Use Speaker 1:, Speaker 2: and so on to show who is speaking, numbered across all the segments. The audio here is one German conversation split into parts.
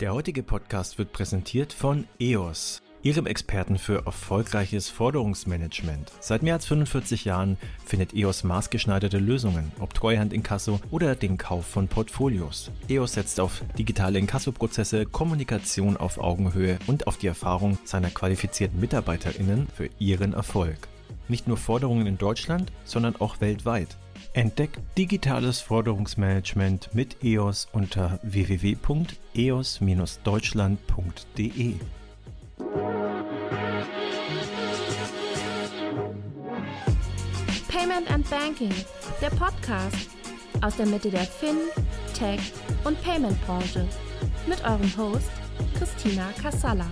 Speaker 1: Der heutige Podcast wird präsentiert von EOS, Ihrem Experten für erfolgreiches Forderungsmanagement. Seit mehr als 45 Jahren findet EOS maßgeschneiderte Lösungen, ob Treuhand Inkasso oder den Kauf von Portfolios. EOS setzt auf digitale Inkassoprozesse, Kommunikation auf Augenhöhe und auf die Erfahrung seiner qualifizierten MitarbeiterInnen für ihren Erfolg. Nicht nur Forderungen in Deutschland, sondern auch weltweit. Entdeckt digitales Forderungsmanagement mit EOS unter www.eos-deutschland.de.
Speaker 2: Payment and Banking, der Podcast aus der Mitte der Fin, Tech und Payment Branche mit eurem Host Christina Kassala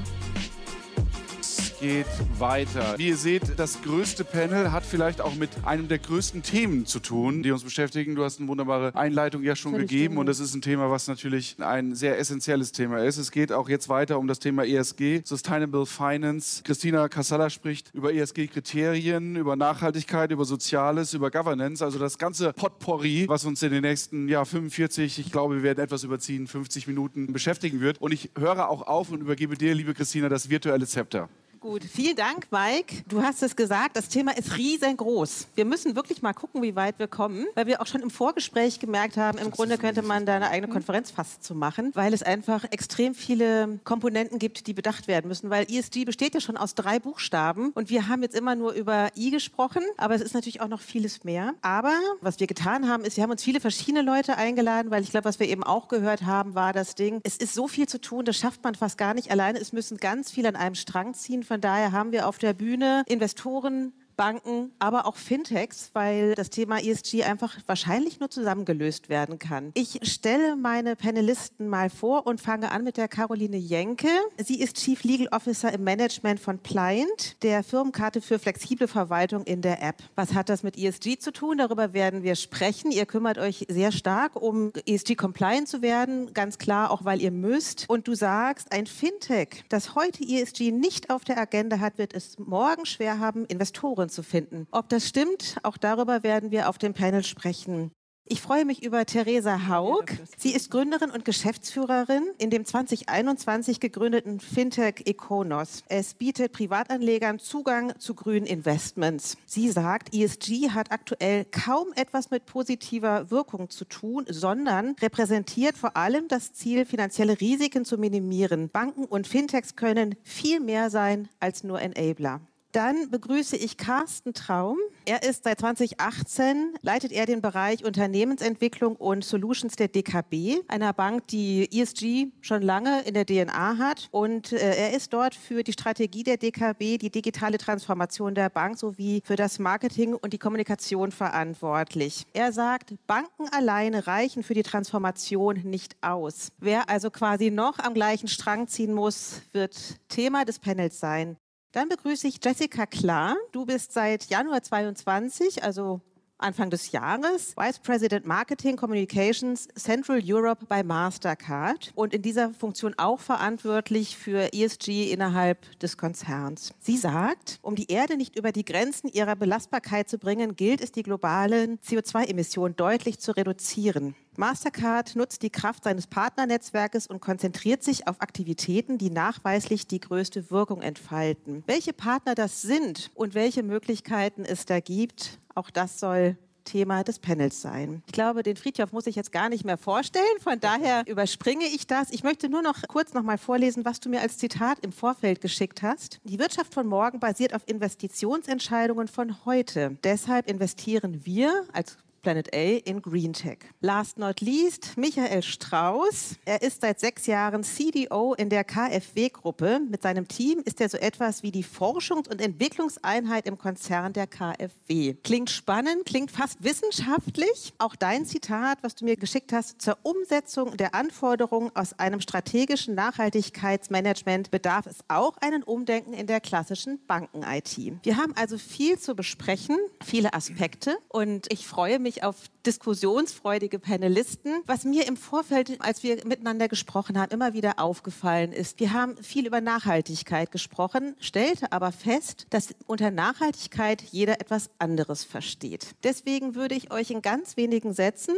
Speaker 3: geht weiter. Wie ihr seht, das größte Panel hat vielleicht auch mit einem der größten Themen zu tun, die uns beschäftigen. Du hast eine wunderbare Einleitung ja schon gegeben und das ist ein Thema, was natürlich ein sehr essentielles Thema ist. Es geht auch jetzt weiter um das Thema ESG, Sustainable Finance. Christina Casala spricht über ESG-Kriterien, über Nachhaltigkeit, über Soziales, über Governance, also das ganze Potpourri, was uns in den nächsten ja, 45, ich glaube, wir werden etwas überziehen, 50 Minuten beschäftigen wird. Und ich höre auch auf und übergebe dir, liebe Christina, das virtuelle Zepter.
Speaker 4: Gut, vielen Dank, Mike. Du hast es gesagt, das Thema ist riesengroß. Wir müssen wirklich mal gucken, wie weit wir kommen, weil wir auch schon im Vorgespräch gemerkt haben, im Grunde könnte man da eine eigene Konferenz fast zu machen, weil es einfach extrem viele Komponenten gibt, die bedacht werden müssen, weil ESG besteht ja schon aus drei Buchstaben und wir haben jetzt immer nur über I gesprochen, aber es ist natürlich auch noch vieles mehr. Aber was wir getan haben, ist, wir haben uns viele verschiedene Leute eingeladen, weil ich glaube, was wir eben auch gehört haben, war das Ding, es ist so viel zu tun, das schafft man fast gar nicht alleine. Es müssen ganz viele an einem Strang ziehen von daher haben wir auf der Bühne Investoren, Banken, aber auch Fintechs, weil das Thema ESG einfach wahrscheinlich nur zusammengelöst werden kann. Ich stelle meine Panelisten mal vor und fange an mit der Caroline Jenke. Sie ist Chief Legal Officer im Management von Pliant, der Firmenkarte für flexible Verwaltung in der App. Was hat das mit ESG zu tun? Darüber werden wir sprechen. Ihr kümmert euch sehr stark um ESG-compliant zu werden, ganz klar auch, weil ihr müsst. Und du sagst, ein Fintech, das heute ESG nicht auf der Agenda hat, wird es morgen schwer haben, Investoren Spuren zu finden. Ob das stimmt, auch darüber werden wir auf dem Panel sprechen. Ich freue mich über Theresa Haug. Sie ist Gründerin und Geschäftsführerin in dem 2021 gegründeten Fintech Econos. Es bietet Privatanlegern Zugang zu grünen Investments. Sie sagt, ESG hat aktuell kaum etwas mit positiver Wirkung zu tun, sondern repräsentiert vor allem das Ziel, finanzielle Risiken zu minimieren. Banken und Fintechs können viel mehr sein als nur Enabler. Dann begrüße ich Carsten Traum. Er ist seit 2018, leitet er den Bereich Unternehmensentwicklung und Solutions der DKB, einer Bank, die ESG schon lange in der DNA hat. Und äh, er ist dort für die Strategie der DKB, die digitale Transformation der Bank sowie für das Marketing und die Kommunikation verantwortlich. Er sagt, Banken alleine reichen für die Transformation nicht aus. Wer also quasi noch am gleichen Strang ziehen muss, wird Thema des Panels sein. Dann begrüße ich Jessica Klar. Du bist seit Januar 22, also Anfang des Jahres Vice President Marketing Communications Central Europe bei Mastercard und in dieser Funktion auch verantwortlich für ESG innerhalb des Konzerns. Sie sagt, um die Erde nicht über die Grenzen ihrer Belastbarkeit zu bringen, gilt es, die globalen CO2-Emissionen deutlich zu reduzieren. Mastercard nutzt die Kraft seines Partnernetzwerkes und konzentriert sich auf Aktivitäten, die nachweislich die größte Wirkung entfalten. Welche Partner das sind und welche Möglichkeiten es da gibt, auch das soll Thema des Panels sein. Ich glaube, den Friedhof muss ich jetzt gar nicht mehr vorstellen, von daher überspringe ich das. Ich möchte nur noch kurz noch mal vorlesen, was du mir als Zitat im Vorfeld geschickt hast. Die Wirtschaft von morgen basiert auf Investitionsentscheidungen von heute. Deshalb investieren wir als Planet A in Green Tech. Last not least, Michael Strauß. Er ist seit sechs Jahren CDO in der KfW-Gruppe. Mit seinem Team ist er so etwas wie die Forschungs- und Entwicklungseinheit im Konzern der KfW. Klingt spannend, klingt fast wissenschaftlich. Auch dein Zitat, was du mir geschickt hast, zur Umsetzung der Anforderungen aus einem strategischen Nachhaltigkeitsmanagement bedarf es auch einen Umdenken in der klassischen Banken-IT. Wir haben also viel zu besprechen, viele Aspekte und ich freue mich, mich auf diskussionsfreudige Panelisten. Was mir im Vorfeld, als wir miteinander gesprochen haben, immer wieder aufgefallen ist, wir haben viel über Nachhaltigkeit gesprochen, stellte aber fest, dass unter Nachhaltigkeit jeder etwas anderes versteht. Deswegen würde ich euch in ganz wenigen Sätzen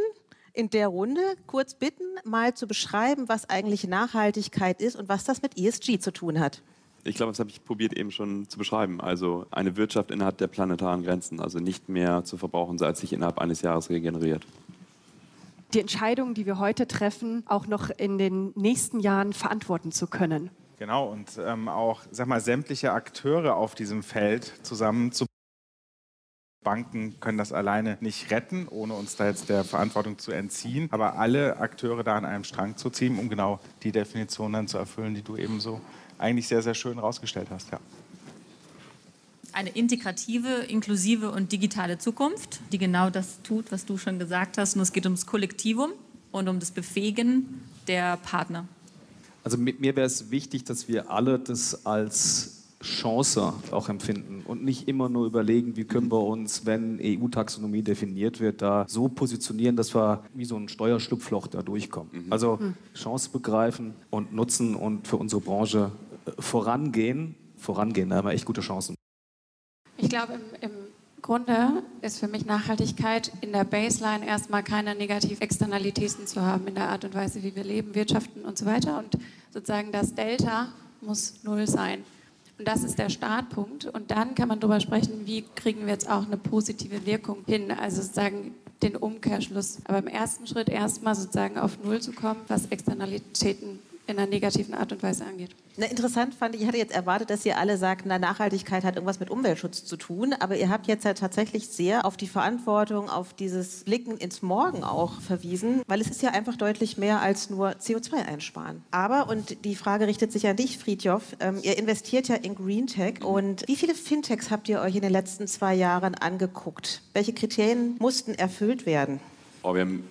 Speaker 4: in der Runde kurz bitten, mal zu beschreiben, was eigentlich Nachhaltigkeit ist und was das mit ESG zu tun hat.
Speaker 5: Ich glaube, das habe ich probiert eben schon zu beschreiben. Also eine Wirtschaft innerhalb der planetaren Grenzen, also nicht mehr zu verbrauchen, als sich innerhalb eines Jahres regeneriert.
Speaker 6: Die Entscheidungen, die wir heute treffen, auch noch in den nächsten Jahren verantworten zu können.
Speaker 7: Genau, und ähm, auch sag mal, sämtliche Akteure auf diesem Feld zusammen zu Banken können das alleine nicht retten, ohne uns da jetzt der Verantwortung zu entziehen. Aber alle Akteure da an einem Strang zu ziehen, um genau die Definition dann zu erfüllen, die du eben so eigentlich sehr, sehr schön rausgestellt hast. Ja.
Speaker 8: Eine integrative, inklusive und digitale Zukunft, die genau das tut, was du schon gesagt hast. Und es geht ums Kollektivum und um das Befähigen der Partner.
Speaker 9: Also mit mir wäre es wichtig, dass wir alle das als Chance auch empfinden und nicht immer nur überlegen, wie können wir uns, wenn EU-Taxonomie definiert wird, da so positionieren, dass wir wie so ein Steuerschlupfloch da durchkommen. Mhm. Also mhm. Chance begreifen und nutzen und für unsere Branche vorangehen. Vorangehen, da haben wir echt gute Chancen.
Speaker 10: Ich glaube, im, im Grunde ist für mich Nachhaltigkeit in der Baseline erstmal keine negativen Externalitäten zu haben in der Art und Weise, wie wir leben, wirtschaften und so weiter. Und sozusagen das Delta muss null sein. Und das ist der Startpunkt. Und dann kann man darüber sprechen, wie kriegen wir jetzt auch eine positive Wirkung hin, also sozusagen den Umkehrschluss. Aber im ersten Schritt erstmal sozusagen auf Null zu kommen, was Externalitäten in einer negativen Art und Weise angeht.
Speaker 4: Na, interessant fand ich, ich hatte jetzt erwartet, dass ihr alle sagt, na, Nachhaltigkeit hat irgendwas mit Umweltschutz zu tun, aber ihr habt jetzt ja tatsächlich sehr auf die Verantwortung, auf dieses Blicken ins Morgen auch verwiesen, weil es ist ja einfach deutlich mehr als nur CO2 einsparen. Aber, und die Frage richtet sich an dich, Friedjof, ähm, ihr investiert ja in Green Tech und wie viele Fintechs habt ihr euch in den letzten zwei Jahren angeguckt? Welche Kriterien mussten erfüllt werden?
Speaker 5: Oh, wir haben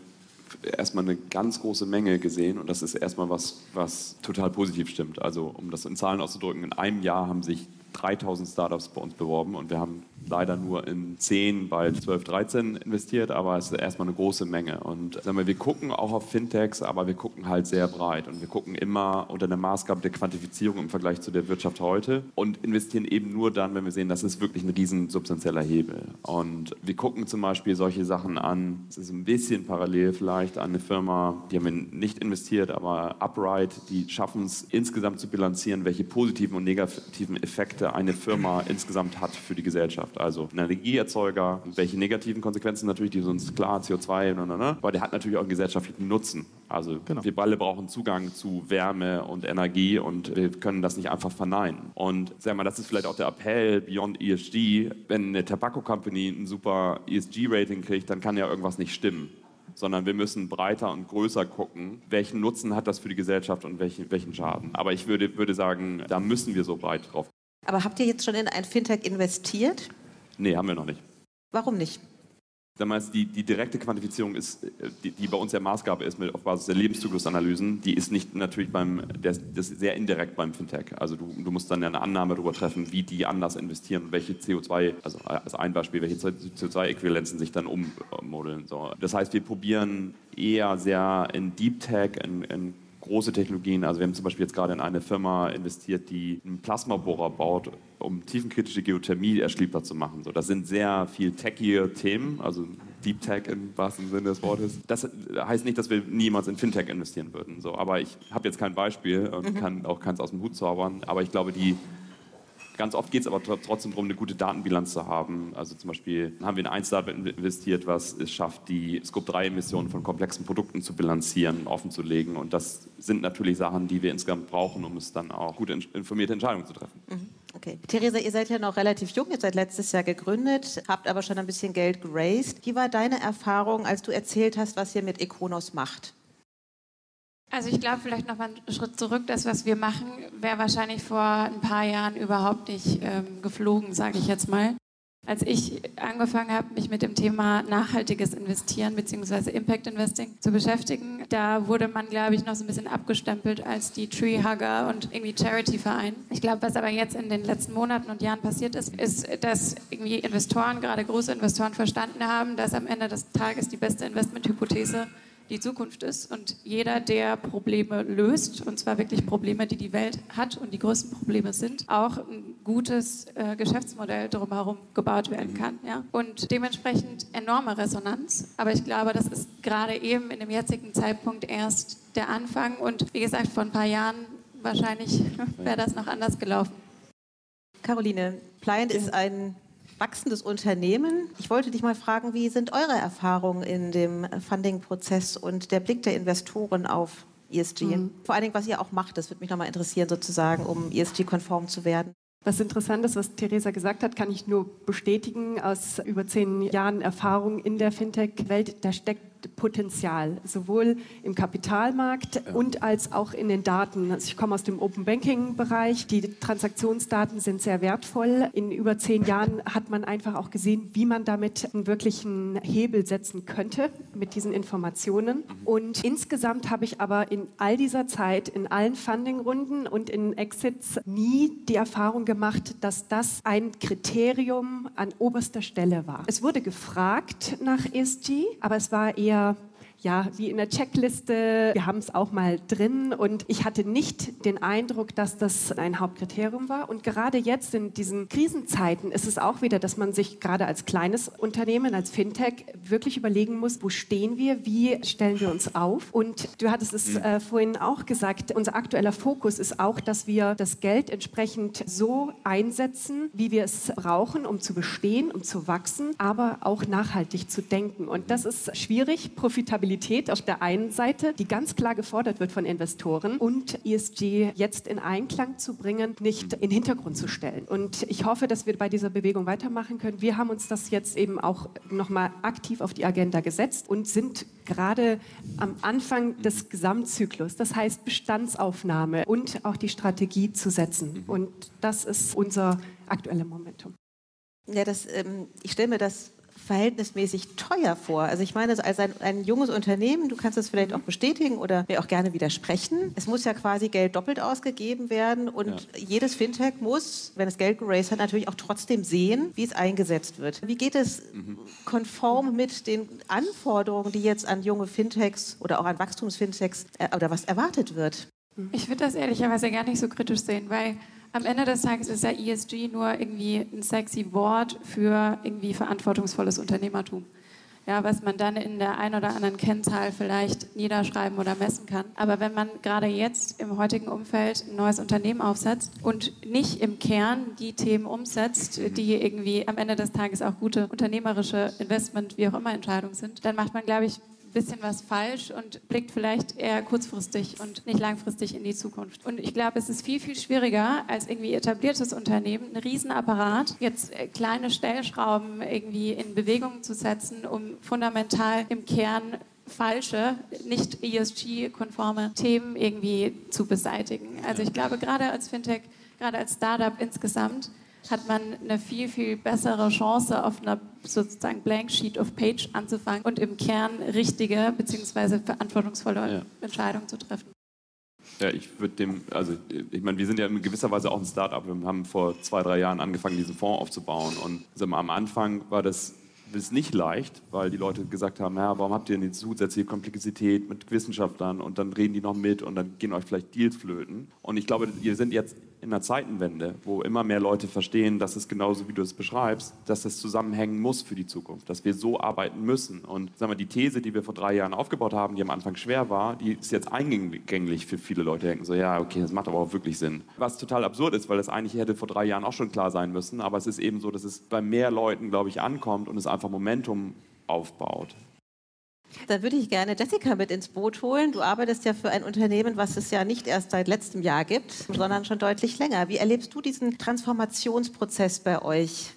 Speaker 5: erstmal eine ganz große Menge gesehen und das ist erstmal was, was total positiv stimmt. Also um das in Zahlen auszudrücken, in einem Jahr haben sich 3000 Startups bei uns beworben und wir haben leider nur in 10, bald 12, 13 investiert, aber es ist erstmal eine große Menge. Und sagen wir, wir gucken auch auf Fintechs, aber wir gucken halt sehr breit und wir gucken immer unter der Maßgabe der Quantifizierung im Vergleich zu der Wirtschaft heute und investieren eben nur dann, wenn wir sehen, das ist wirklich ein riesen substanzieller Hebel. Und wir gucken zum Beispiel solche Sachen an, es ist ein bisschen parallel vielleicht an eine Firma, die haben wir nicht investiert, aber Upright, die schaffen es insgesamt zu bilanzieren, welche positiven und negativen Effekte eine Firma insgesamt hat für die Gesellschaft. Gesellschaft. Also ein Energieerzeuger, welche negativen Konsequenzen natürlich, die sind klar, CO2, na, na, na, aber der hat natürlich auch einen gesellschaftlichen Nutzen. Also genau. wir alle brauchen Zugang zu Wärme und Energie und wir können das nicht einfach verneinen. Und sag mal, das ist vielleicht auch der Appell Beyond ESG. Wenn eine Tobacco Company ein super ESG-Rating kriegt, dann kann ja irgendwas nicht stimmen sondern wir müssen breiter und größer gucken, welchen Nutzen hat das für die Gesellschaft und welchen, welchen Schaden. Aber ich würde, würde sagen, da müssen wir so breit drauf.
Speaker 4: Aber habt ihr jetzt schon in ein Fintech investiert?
Speaker 5: Nee, haben wir noch nicht.
Speaker 4: Warum nicht?
Speaker 5: Damals die, die direkte Quantifizierung ist, die, die, bei uns der Maßgabe ist, mit, auf Basis der Lebenszyklusanalysen, die ist nicht natürlich beim, das ist sehr indirekt beim Fintech. Also du, du musst dann eine Annahme darüber treffen, wie die anders investieren und welche CO2, also als ein Beispiel, welche CO2-Äquivalenzen sich dann ummodeln. So. Das heißt, wir probieren eher sehr in Deep Tech, in, in große Technologien. Also wir haben zum Beispiel jetzt gerade in eine Firma investiert, die einen Plasmabohrer baut, um tiefenkritische Geothermie erschließbar zu machen. So, das sind sehr viel techie Themen, also Deep Tech im wahrsten Sinne des Wortes. Das heißt nicht, dass wir niemals in Fintech investieren würden. So, aber ich habe jetzt kein Beispiel und mhm. kann auch keins aus dem Hut zaubern. Aber ich glaube, die Ganz oft geht es aber trotzdem darum, eine gute Datenbilanz zu haben. Also zum Beispiel haben wir in ein Startup investiert, was es schafft, die Scope-3-Emissionen von komplexen Produkten zu bilanzieren, offenzulegen. Und das sind natürlich Sachen, die wir insgesamt brauchen, um es dann auch gut informierte Entscheidungen zu treffen.
Speaker 4: Mhm. Okay. Theresa, ihr seid ja noch relativ jung, ihr seid letztes Jahr gegründet, habt aber schon ein bisschen Geld geraced. Wie war deine Erfahrung, als du erzählt hast, was ihr mit Econos macht?
Speaker 10: Also ich glaube vielleicht noch mal einen Schritt zurück. Das, was wir machen, wäre wahrscheinlich vor ein paar Jahren überhaupt nicht ähm, geflogen, sage ich jetzt mal. Als ich angefangen habe, mich mit dem Thema nachhaltiges Investieren bzw. Impact Investing zu beschäftigen, da wurde man, glaube ich, noch so ein bisschen abgestempelt als die Treehugger und irgendwie Charity-Verein. Ich glaube, was aber jetzt in den letzten Monaten und Jahren passiert ist, ist, dass irgendwie Investoren, gerade große Investoren, verstanden haben, dass am Ende des Tages die beste Investmenthypothese die Zukunft ist und jeder, der Probleme löst, und zwar wirklich Probleme, die die Welt hat und die größten Probleme sind, auch ein gutes äh, Geschäftsmodell drumherum gebaut werden kann. Ja? Und dementsprechend enorme Resonanz. Aber ich glaube, das ist gerade eben in dem jetzigen Zeitpunkt erst der Anfang. Und wie gesagt, vor ein paar Jahren wahrscheinlich wäre das noch anders gelaufen.
Speaker 4: Caroline, Pliant ist ein wachsendes Unternehmen. Ich wollte dich mal fragen, wie sind eure Erfahrungen in dem Funding-Prozess und der Blick der Investoren auf ESG? Mhm. Vor allen Dingen, was ihr auch macht, das würde mich nochmal interessieren, sozusagen, um ESG-konform zu werden.
Speaker 6: Was interessant ist, was Theresa gesagt hat, kann ich nur bestätigen aus über zehn Jahren Erfahrung in der Fintech-Welt. Da steckt Potenzial, sowohl im Kapitalmarkt und als auch in den Daten. Also ich komme aus dem Open Banking-Bereich. Die Transaktionsdaten sind sehr wertvoll. In über zehn Jahren hat man einfach auch gesehen, wie man damit einen wirklichen Hebel setzen könnte mit diesen Informationen. Mhm. Und insgesamt habe ich aber in all dieser Zeit, in allen Funding-Runden und in Exits nie die Erfahrung gemacht, dass das ein Kriterium an oberster Stelle war. Es wurde gefragt nach ESG, aber es war eher eher ja, wie in der Checkliste. Wir haben es auch mal drin und ich hatte nicht den Eindruck, dass das ein Hauptkriterium war. Und gerade jetzt in diesen Krisenzeiten ist es auch wieder, dass man sich gerade als kleines Unternehmen, als Fintech wirklich überlegen muss, wo stehen wir, wie stellen wir uns auf. Und du hattest es äh, vorhin auch gesagt, unser aktueller Fokus ist auch, dass wir das Geld entsprechend so einsetzen, wie wir es brauchen, um zu bestehen, um zu wachsen, aber auch nachhaltig zu denken. Und das ist schwierig, Profitabilität Flexibilität auf der einen Seite, die ganz klar gefordert wird von Investoren, und ESG jetzt in Einklang zu bringen, nicht in den Hintergrund zu stellen. Und ich hoffe, dass wir bei dieser Bewegung weitermachen können. Wir haben uns das jetzt eben auch nochmal aktiv auf die Agenda gesetzt und sind gerade am Anfang des Gesamtzyklus, das heißt Bestandsaufnahme und auch die Strategie zu setzen. Und das ist unser aktuelles Momentum.
Speaker 4: Ja, das, ähm, ich stelle mir das verhältnismäßig teuer vor. Also ich meine, als ein, ein, junges Unternehmen, du kannst das vielleicht auch bestätigen oder mir auch gerne widersprechen. Es muss ja quasi Geld doppelt ausgegeben werden und ja. jedes Fintech muss, wenn es Geld geraced hat, natürlich auch trotzdem sehen, wie es eingesetzt wird. Wie geht es mhm. konform mit den Anforderungen, die jetzt an junge Fintechs oder auch an Wachstumsfintechs äh, oder was erwartet wird?
Speaker 10: Ich würde das ehrlicherweise gar nicht so kritisch sehen, weil am Ende des Tages ist ja ESG nur irgendwie ein sexy Wort für irgendwie verantwortungsvolles Unternehmertum. Ja, was man dann in der ein oder anderen Kennzahl vielleicht niederschreiben oder messen kann. Aber wenn man gerade jetzt im heutigen Umfeld ein neues Unternehmen aufsetzt und nicht im Kern die Themen umsetzt, die irgendwie am Ende des Tages auch gute unternehmerische Investment, wie auch immer Entscheidungen sind, dann macht man, glaube ich, bisschen was falsch und blickt vielleicht eher kurzfristig und nicht langfristig in die Zukunft. Und ich glaube, es ist viel, viel schwieriger als irgendwie etabliertes Unternehmen, ein Riesenapparat, jetzt äh, kleine Stellschrauben irgendwie in Bewegung zu setzen, um fundamental im Kern falsche, nicht ESG-konforme Themen irgendwie zu beseitigen. Also ich glaube, gerade als Fintech, gerade als Startup insgesamt, hat man eine viel, viel bessere Chance, auf einer sozusagen Blank Sheet of Page anzufangen und im Kern richtige bzw. verantwortungsvolle ja. Entscheidungen zu treffen.
Speaker 5: Ja, ich würde dem, also ich meine, wir sind ja in gewisser Weise auch ein Start-up. Wir haben vor zwei, drei Jahren angefangen, diesen Fonds aufzubauen. Und also am Anfang war das ist nicht leicht, weil die Leute gesagt haben, ja, warum habt ihr denn zusätzliche Komplexität mit Wissenschaftlern und dann reden die noch mit und dann gehen euch vielleicht Deals flöten. Und ich glaube, wir sind jetzt in einer Zeitenwende, wo immer mehr Leute verstehen, dass es genauso wie du es beschreibst, dass es zusammenhängen muss für die Zukunft, dass wir so arbeiten müssen. Und sagen wir, die These, die wir vor drei Jahren aufgebaut haben, die am Anfang schwer war, die ist jetzt eingänglich für viele Leute. Denken so, ja, okay, das macht aber auch wirklich Sinn. Was total absurd ist, weil das eigentlich hätte vor drei Jahren auch schon klar sein müssen. Aber es ist eben so, dass es bei mehr Leuten, glaube ich, ankommt und es einfach Momentum aufbaut.
Speaker 4: Dann würde ich gerne Jessica mit ins Boot holen. Du arbeitest ja für ein Unternehmen, was es ja nicht erst seit letztem Jahr gibt, sondern schon deutlich länger. Wie erlebst du diesen Transformationsprozess bei euch?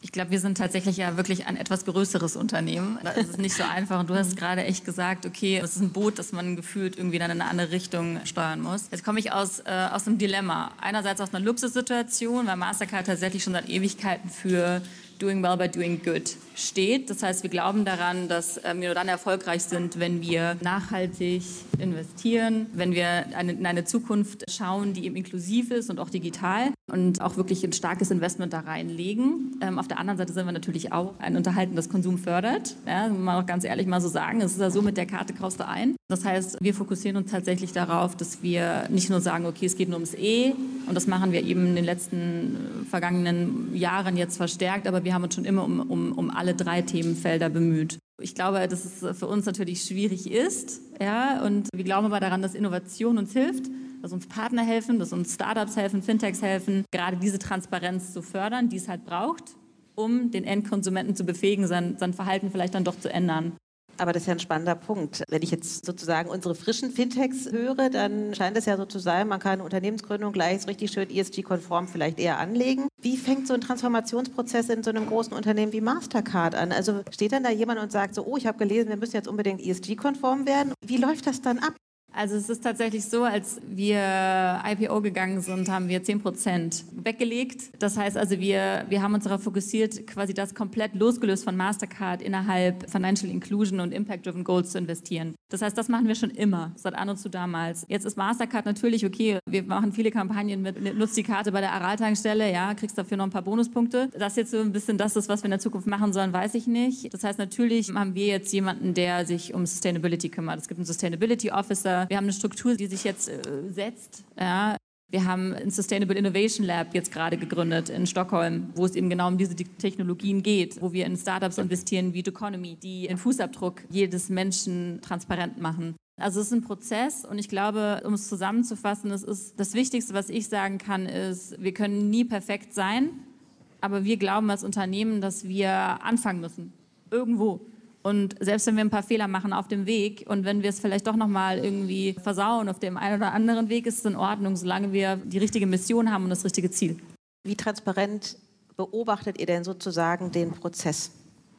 Speaker 8: Ich glaube, wir sind tatsächlich ja wirklich ein etwas größeres Unternehmen. Da ist es nicht so einfach. Und du hast gerade echt gesagt, okay, es ist ein Boot, das man gefühlt irgendwie dann in eine andere Richtung steuern muss. Jetzt komme ich aus, äh, aus einem Dilemma. Einerseits aus einer Luxussituation, weil Mastercard tatsächlich schon seit Ewigkeiten für Doing Well by Doing Good steht. Das heißt, wir glauben daran, dass äh, wir nur dann erfolgreich sind, wenn wir nachhaltig investieren, wenn wir in eine Zukunft schauen, die eben inklusiv ist und auch digital. und auch wirklich ein starkes Investment da reinlegen. Ähm, auf der anderen Seite sind wir natürlich auch ein Unterhalten, das Konsum fördert. Ja, mal auch ganz ehrlich mal so sagen, es ist ja so, mit der Karte kaufst du ein. Das heißt, wir fokussieren uns tatsächlich darauf, dass wir nicht nur sagen, okay, es geht nur ums E und das machen wir eben in den letzten äh, vergangenen Jahren jetzt verstärkt, aber wir haben uns schon immer um, um, um alle drei Themenfelder bemüht. Ich glaube, dass es für uns natürlich schwierig ist, ja, und wir glauben aber daran, dass Innovation uns hilft dass uns Partner helfen, dass uns Startups helfen, Fintechs helfen, gerade diese Transparenz zu fördern, die es halt braucht, um den Endkonsumenten zu befähigen, sein, sein Verhalten vielleicht dann doch zu ändern.
Speaker 4: Aber das ist ja ein spannender Punkt. Wenn ich jetzt sozusagen unsere frischen Fintechs höre, dann scheint es ja so zu sein, man kann Unternehmensgründung gleich richtig schön ESG-konform vielleicht eher anlegen. Wie fängt so ein Transformationsprozess in so einem großen Unternehmen wie Mastercard an? Also steht dann da jemand und sagt so, oh, ich habe gelesen, wir müssen jetzt unbedingt ESG-konform werden. Wie läuft das dann ab?
Speaker 8: Also es ist tatsächlich so, als wir IPO gegangen sind, haben wir 10 Prozent weggelegt. Das heißt also, wir, wir haben uns darauf fokussiert, quasi das komplett losgelöst von Mastercard innerhalb Financial Inclusion und Impact-Driven Goals zu investieren. Das heißt, das machen wir schon immer, seit an und zu damals. Jetzt ist Mastercard natürlich okay, wir machen viele Kampagnen mit, nutzt die Karte bei der Aral-Tankstelle, ja, kriegst dafür noch ein paar Bonuspunkte. Das jetzt so ein bisschen das ist, was wir in der Zukunft machen sollen, weiß ich nicht. Das heißt, natürlich haben wir jetzt jemanden, der sich um Sustainability kümmert. Es gibt einen Sustainability Officer, wir haben eine Struktur, die sich jetzt äh, setzt. Ja. Wir haben ein Sustainable Innovation Lab jetzt gerade gegründet in Stockholm, wo es eben genau um diese Technologien geht, wo wir in Startups investieren wie Economy, die den Fußabdruck jedes Menschen transparent machen. Also es ist ein Prozess und ich glaube, um es zusammenzufassen, das ist das Wichtigste, was ich sagen kann, ist, wir können nie perfekt sein, aber wir glauben als Unternehmen, dass wir anfangen müssen. Irgendwo. Und selbst wenn wir ein paar Fehler machen auf dem Weg und wenn wir es vielleicht doch nochmal irgendwie versauen auf dem einen oder anderen Weg, ist es in Ordnung, solange wir die richtige Mission haben und das richtige Ziel.
Speaker 4: Wie transparent beobachtet ihr denn sozusagen den Prozess?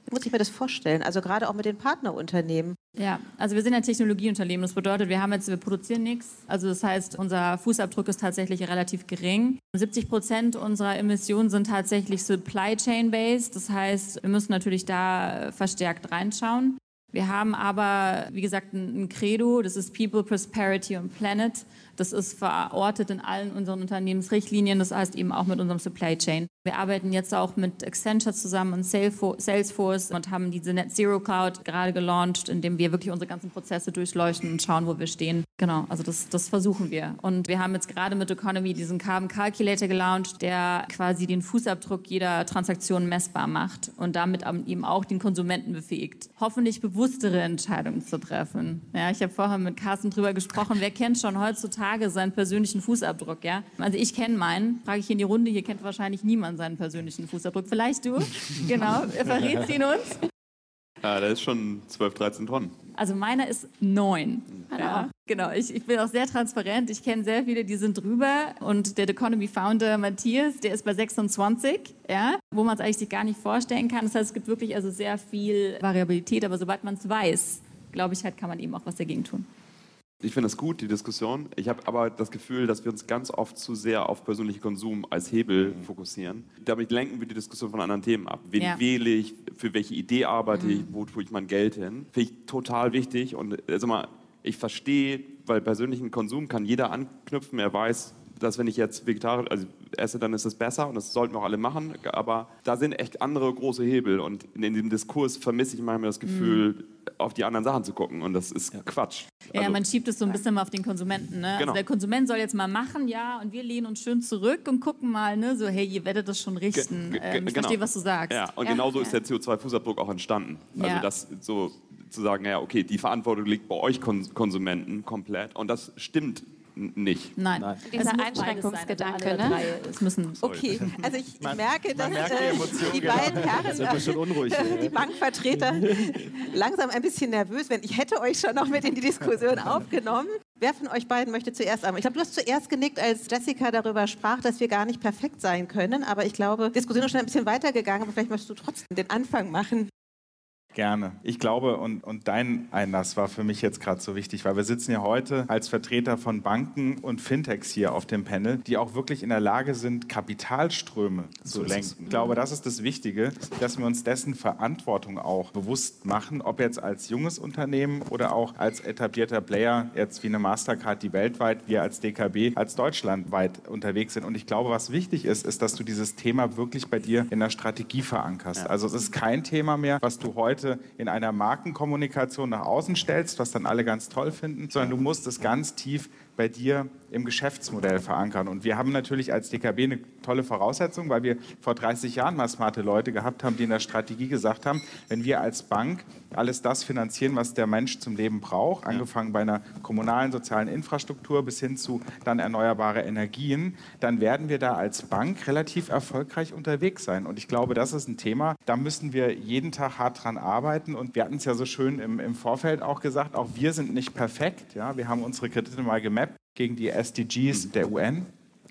Speaker 4: Wie muss ich mir das vorstellen? Also gerade auch mit den Partnerunternehmen.
Speaker 8: Ja, also wir sind ein Technologieunternehmen. Das bedeutet, wir haben jetzt, wir produzieren nichts. Also das heißt, unser Fußabdruck ist tatsächlich relativ gering. 70 Prozent unserer Emissionen sind tatsächlich Supply Chain based. Das heißt, wir müssen natürlich da verstärkt reinschauen. Wir haben aber, wie gesagt, ein Credo, das ist People, Prosperity und Planet. Das ist verortet in allen unseren Unternehmensrichtlinien, das heißt eben auch mit unserem Supply Chain. Wir arbeiten jetzt auch mit Accenture zusammen und Salesforce und haben diese Net Zero Cloud gerade gelauncht, indem wir wirklich unsere ganzen Prozesse durchleuchten und schauen, wo wir stehen. Genau, also das, das versuchen wir. Und wir haben jetzt gerade mit Economy diesen Carbon Calculator gelauncht, der quasi den Fußabdruck jeder Transaktion messbar macht und damit eben auch den Konsumenten befähigt, hoffentlich bewusstere Entscheidungen zu treffen. Ja, ich habe vorher mit Carsten drüber gesprochen, wer kennt schon heutzutage Tage seinen persönlichen Fußabdruck. Ja? Also ich kenne meinen, frage ich in die Runde, hier kennt wahrscheinlich niemand seinen persönlichen Fußabdruck. Vielleicht du, genau, verrätst ihn uns.
Speaker 5: Ja, der ist schon 12, 13 Tonnen.
Speaker 8: Also meiner ist 9. Ja, genau, ich, ich bin auch sehr transparent. Ich kenne sehr viele, die sind drüber. Und der Economy Founder Matthias, der ist bei 26, ja, wo man es eigentlich sich gar nicht vorstellen kann. Das heißt, es gibt wirklich also sehr viel Variabilität. Aber sobald man es weiß, glaube ich, halt, kann man eben auch was dagegen tun.
Speaker 5: Ich finde es gut, die Diskussion. Ich habe aber das Gefühl, dass wir uns ganz oft zu sehr auf persönlichen Konsum als Hebel mhm. fokussieren. Damit lenken wir die Diskussion von anderen Themen ab. Wen ja. wähle ich? Für welche Idee arbeite mhm. ich? Wo tue ich mein Geld hin? Finde ich total wichtig. Und also mal, ich verstehe, weil persönlichen Konsum kann jeder anknüpfen. Er weiß, dass wenn ich jetzt vegetarisch also esse, dann ist es besser und das sollten wir auch alle machen. Aber da sind echt andere große Hebel und in, in dem Diskurs vermisse ich manchmal das Gefühl, mhm auf die anderen Sachen zu gucken. Und das ist ja. Quatsch.
Speaker 8: Ja, also, man schiebt es so ein bisschen mal auf den Konsumenten. Ne? Also genau. Also der Konsument soll jetzt mal machen, ja, und wir lehnen uns schön zurück und gucken mal, ne, so, hey, ihr werdet das schon richten. Ähm, ich genau. verstehe, was du sagst.
Speaker 5: Ja, und ja. genauso ist der CO2-Fußabdruck auch entstanden. Also das so zu sagen, ja, okay, die Verantwortung liegt bei euch Konsumenten komplett. Und das stimmt nicht.
Speaker 8: Nein. Nein.
Speaker 10: Dieser Einschränkungsgedanke, ne?
Speaker 4: Es müssen. Okay, also ich man, merke, dass äh, die, die beiden Herren, die Bankvertreter, langsam ein bisschen nervös werden. Ich hätte euch schon noch mit in die Diskussion aufgenommen. Wer von euch beiden möchte zuerst einmal? Ich glaube, du hast zuerst genickt, als Jessica darüber sprach, dass wir gar nicht perfekt sein können. Aber ich glaube, die Diskussion ist schon ein bisschen weitergegangen. Aber vielleicht möchtest du trotzdem den Anfang machen.
Speaker 7: Gerne. Ich glaube, und, und dein Einlass war für mich jetzt gerade so wichtig, weil wir sitzen ja heute als Vertreter von Banken und Fintechs hier auf dem Panel, die auch wirklich in der Lage sind, Kapitalströme so zu lenken. Ich glaube, das ist das Wichtige, dass wir uns dessen Verantwortung auch bewusst machen, ob jetzt als junges Unternehmen oder auch als etablierter Player, jetzt wie eine Mastercard, die weltweit, wir als DKB, als deutschlandweit unterwegs sind. Und ich glaube, was wichtig ist, ist, dass du dieses Thema wirklich bei dir in der Strategie verankerst. Also es ist kein Thema mehr, was du heute heute in einer Markenkommunikation nach außen stellst, was dann alle ganz toll finden, sondern du musst es ganz tief bei dir im Geschäftsmodell verankern. Und wir haben natürlich als DKB eine tolle Voraussetzung, weil wir vor 30 Jahren mal smarte Leute gehabt haben, die in der Strategie gesagt haben, wenn wir als Bank alles das finanzieren, was der Mensch zum Leben braucht, angefangen bei einer kommunalen sozialen Infrastruktur bis hin zu dann erneuerbare Energien, dann werden wir da als Bank relativ erfolgreich unterwegs sein. Und ich glaube, das ist ein Thema, da müssen wir jeden Tag hart dran arbeiten. Und wir hatten es ja so schön im, im Vorfeld auch gesagt, auch wir sind nicht perfekt. Ja? Wir haben unsere Kredite mal gemappt gegen die SDGs der UN.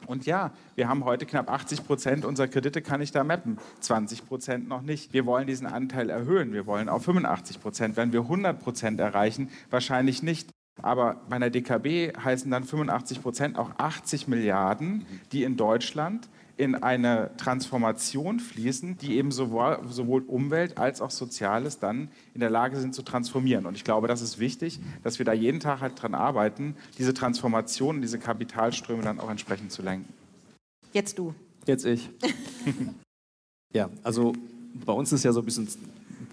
Speaker 7: Und ja, wir haben heute knapp 80 Prozent unserer Kredite kann ich da mappen, 20 Prozent noch nicht. Wir wollen diesen Anteil erhöhen. Wir wollen auf 85 Prozent. Wenn wir 100 Prozent erreichen, wahrscheinlich nicht. Aber bei einer DKB heißen dann 85 Prozent auch 80 Milliarden, die in Deutschland in eine Transformation fließen, die eben sowohl, sowohl, Umwelt als auch Soziales dann in der Lage sind zu transformieren. Und ich glaube, das ist wichtig, dass wir da jeden Tag halt dran arbeiten, diese Transformation, diese Kapitalströme dann auch entsprechend zu lenken.
Speaker 4: Jetzt du.
Speaker 9: Jetzt ich. ja, also bei uns ist ja so ein bisschen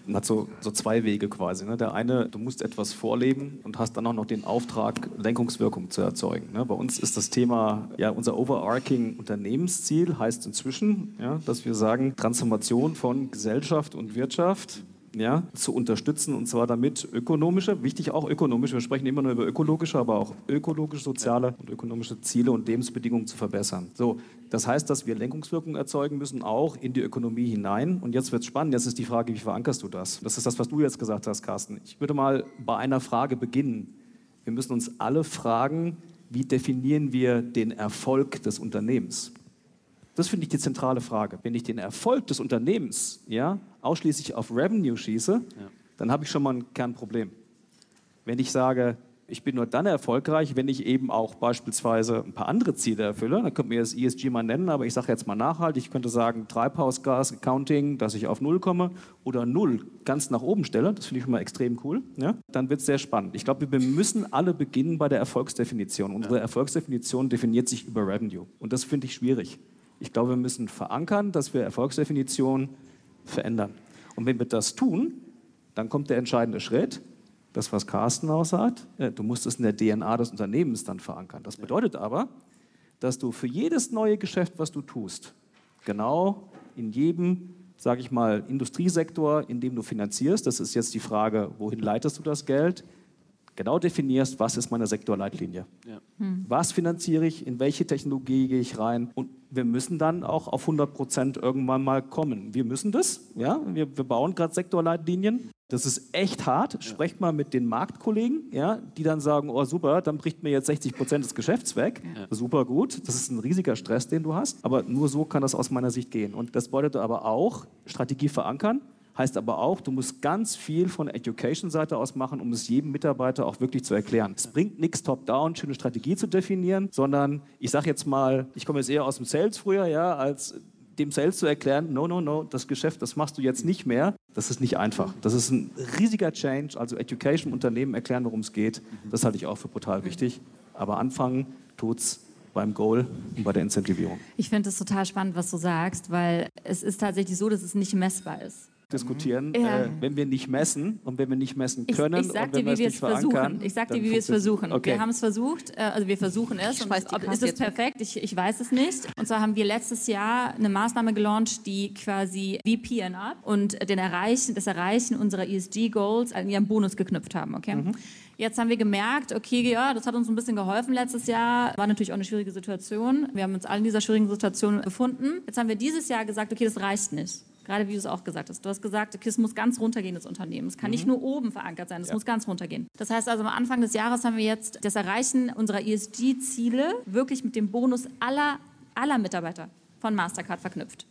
Speaker 9: man hat so, so zwei Wege quasi. Ne? Der eine, du musst etwas vorleben und hast dann auch noch den Auftrag, Lenkungswirkung zu erzeugen. Ne? Bei uns ist das Thema, ja, unser overarching Unternehmensziel heißt inzwischen, ja, dass wir sagen, Transformation von Gesellschaft und Wirtschaft ja, zu unterstützen und zwar damit ökonomische, wichtig auch ökonomische, wir sprechen immer nur über ökologische, aber auch ökologische, soziale und ökonomische Ziele und Lebensbedingungen zu verbessern. So, das heißt, dass wir Lenkungswirkungen erzeugen müssen, auch in die Ökonomie hinein. Und jetzt wird es spannend, jetzt ist die Frage, wie verankerst du das? Das ist das, was du jetzt gesagt hast, Carsten. Ich würde mal bei einer Frage beginnen. Wir müssen uns alle fragen, wie definieren wir den Erfolg des Unternehmens? Das finde ich die zentrale Frage. Wenn ich den Erfolg des Unternehmens ja, ausschließlich auf Revenue schieße, ja. dann habe ich schon mal ein Kernproblem. Wenn ich sage, ich bin nur dann erfolgreich, wenn ich eben auch beispielsweise ein paar andere Ziele erfülle. Dann könnte man das ESG mal nennen, aber ich sage jetzt mal nachhaltig. Ich könnte sagen Treibhausgas, Accounting, dass ich auf Null komme oder Null ganz nach oben stelle. Das finde ich schon mal extrem cool. Ja? Dann wird es sehr spannend. Ich glaube, wir müssen alle beginnen bei der Erfolgsdefinition. Unsere Erfolgsdefinition definiert sich über Revenue. Und das finde ich schwierig. Ich glaube, wir müssen verankern, dass wir Erfolgsdefinition verändern. Und wenn wir das tun, dann kommt der entscheidende Schritt, das, was Carsten auch sagt, äh, du musst es in der DNA des Unternehmens dann verankern. Das bedeutet aber, dass du für jedes neue Geschäft, was du tust, genau in jedem, sage ich mal, Industriesektor, in dem du finanzierst, das ist jetzt die Frage, wohin leitest du das Geld, genau definierst, was ist meine Sektorleitlinie. Ja. Hm. Was finanziere ich, in welche Technologie gehe ich rein und wir müssen dann auch auf 100 Prozent irgendwann mal kommen. Wir müssen das, ja, wir, wir bauen gerade Sektorleitlinien. Das ist echt hart. Sprecht mal mit den Marktkollegen, ja, die dann sagen, oh super, dann bricht mir jetzt 60 Prozent des Geschäfts weg. Ja. Super gut. Das ist ein riesiger Stress, den du hast. Aber nur so kann das aus meiner Sicht gehen. Und das bedeutet aber auch, Strategie verankern, Heißt aber auch, du musst ganz viel von der Education-Seite aus machen, um es jedem Mitarbeiter auch wirklich zu erklären. Es bringt nichts top-down, schöne Strategie zu definieren, sondern ich sage jetzt mal, ich komme jetzt eher aus dem Sales früher, ja, als dem Sales zu erklären, no, no, no, das Geschäft, das machst du jetzt nicht mehr. Das ist nicht einfach. Das ist ein riesiger Change. Also Education, Unternehmen erklären, worum es geht. Das halte ich auch für brutal wichtig. Aber anfangen tut's beim Goal und bei der Incentivierung.
Speaker 8: Ich finde es total spannend, was du sagst, weil es ist tatsächlich so, dass es nicht messbar ist
Speaker 9: diskutieren, ja. äh, wenn wir nicht messen und wenn wir nicht messen können
Speaker 8: ich, ich sag dir, wie wir es versuchen. Ich sag dir, wie wir es versuchen. Okay. Wir haben es versucht, äh, also wir versuchen es. Und ob, ist es perfekt? Ich, ich weiß es nicht. Und zwar haben wir letztes Jahr eine Maßnahme gelauncht, die quasi VP and Up und den Erreichen, das Erreichen unserer ESG-Goals an ihren Bonus geknüpft haben. Okay? Mhm. Jetzt haben wir gemerkt, okay, ja, das hat uns ein bisschen geholfen letztes Jahr. War natürlich auch eine schwierige Situation. Wir haben uns alle in dieser schwierigen Situation befunden. Jetzt haben wir dieses Jahr gesagt, okay, das reicht nicht. Gerade wie du es auch gesagt hast. Du hast gesagt, okay, es muss ganz runtergehen, das Unternehmen. Es kann mhm. nicht nur oben verankert sein, es ja. muss ganz runtergehen. Das heißt also, am Anfang des Jahres haben wir jetzt das Erreichen unserer ESG-Ziele wirklich mit dem Bonus aller, aller Mitarbeiter von Mastercard verknüpft.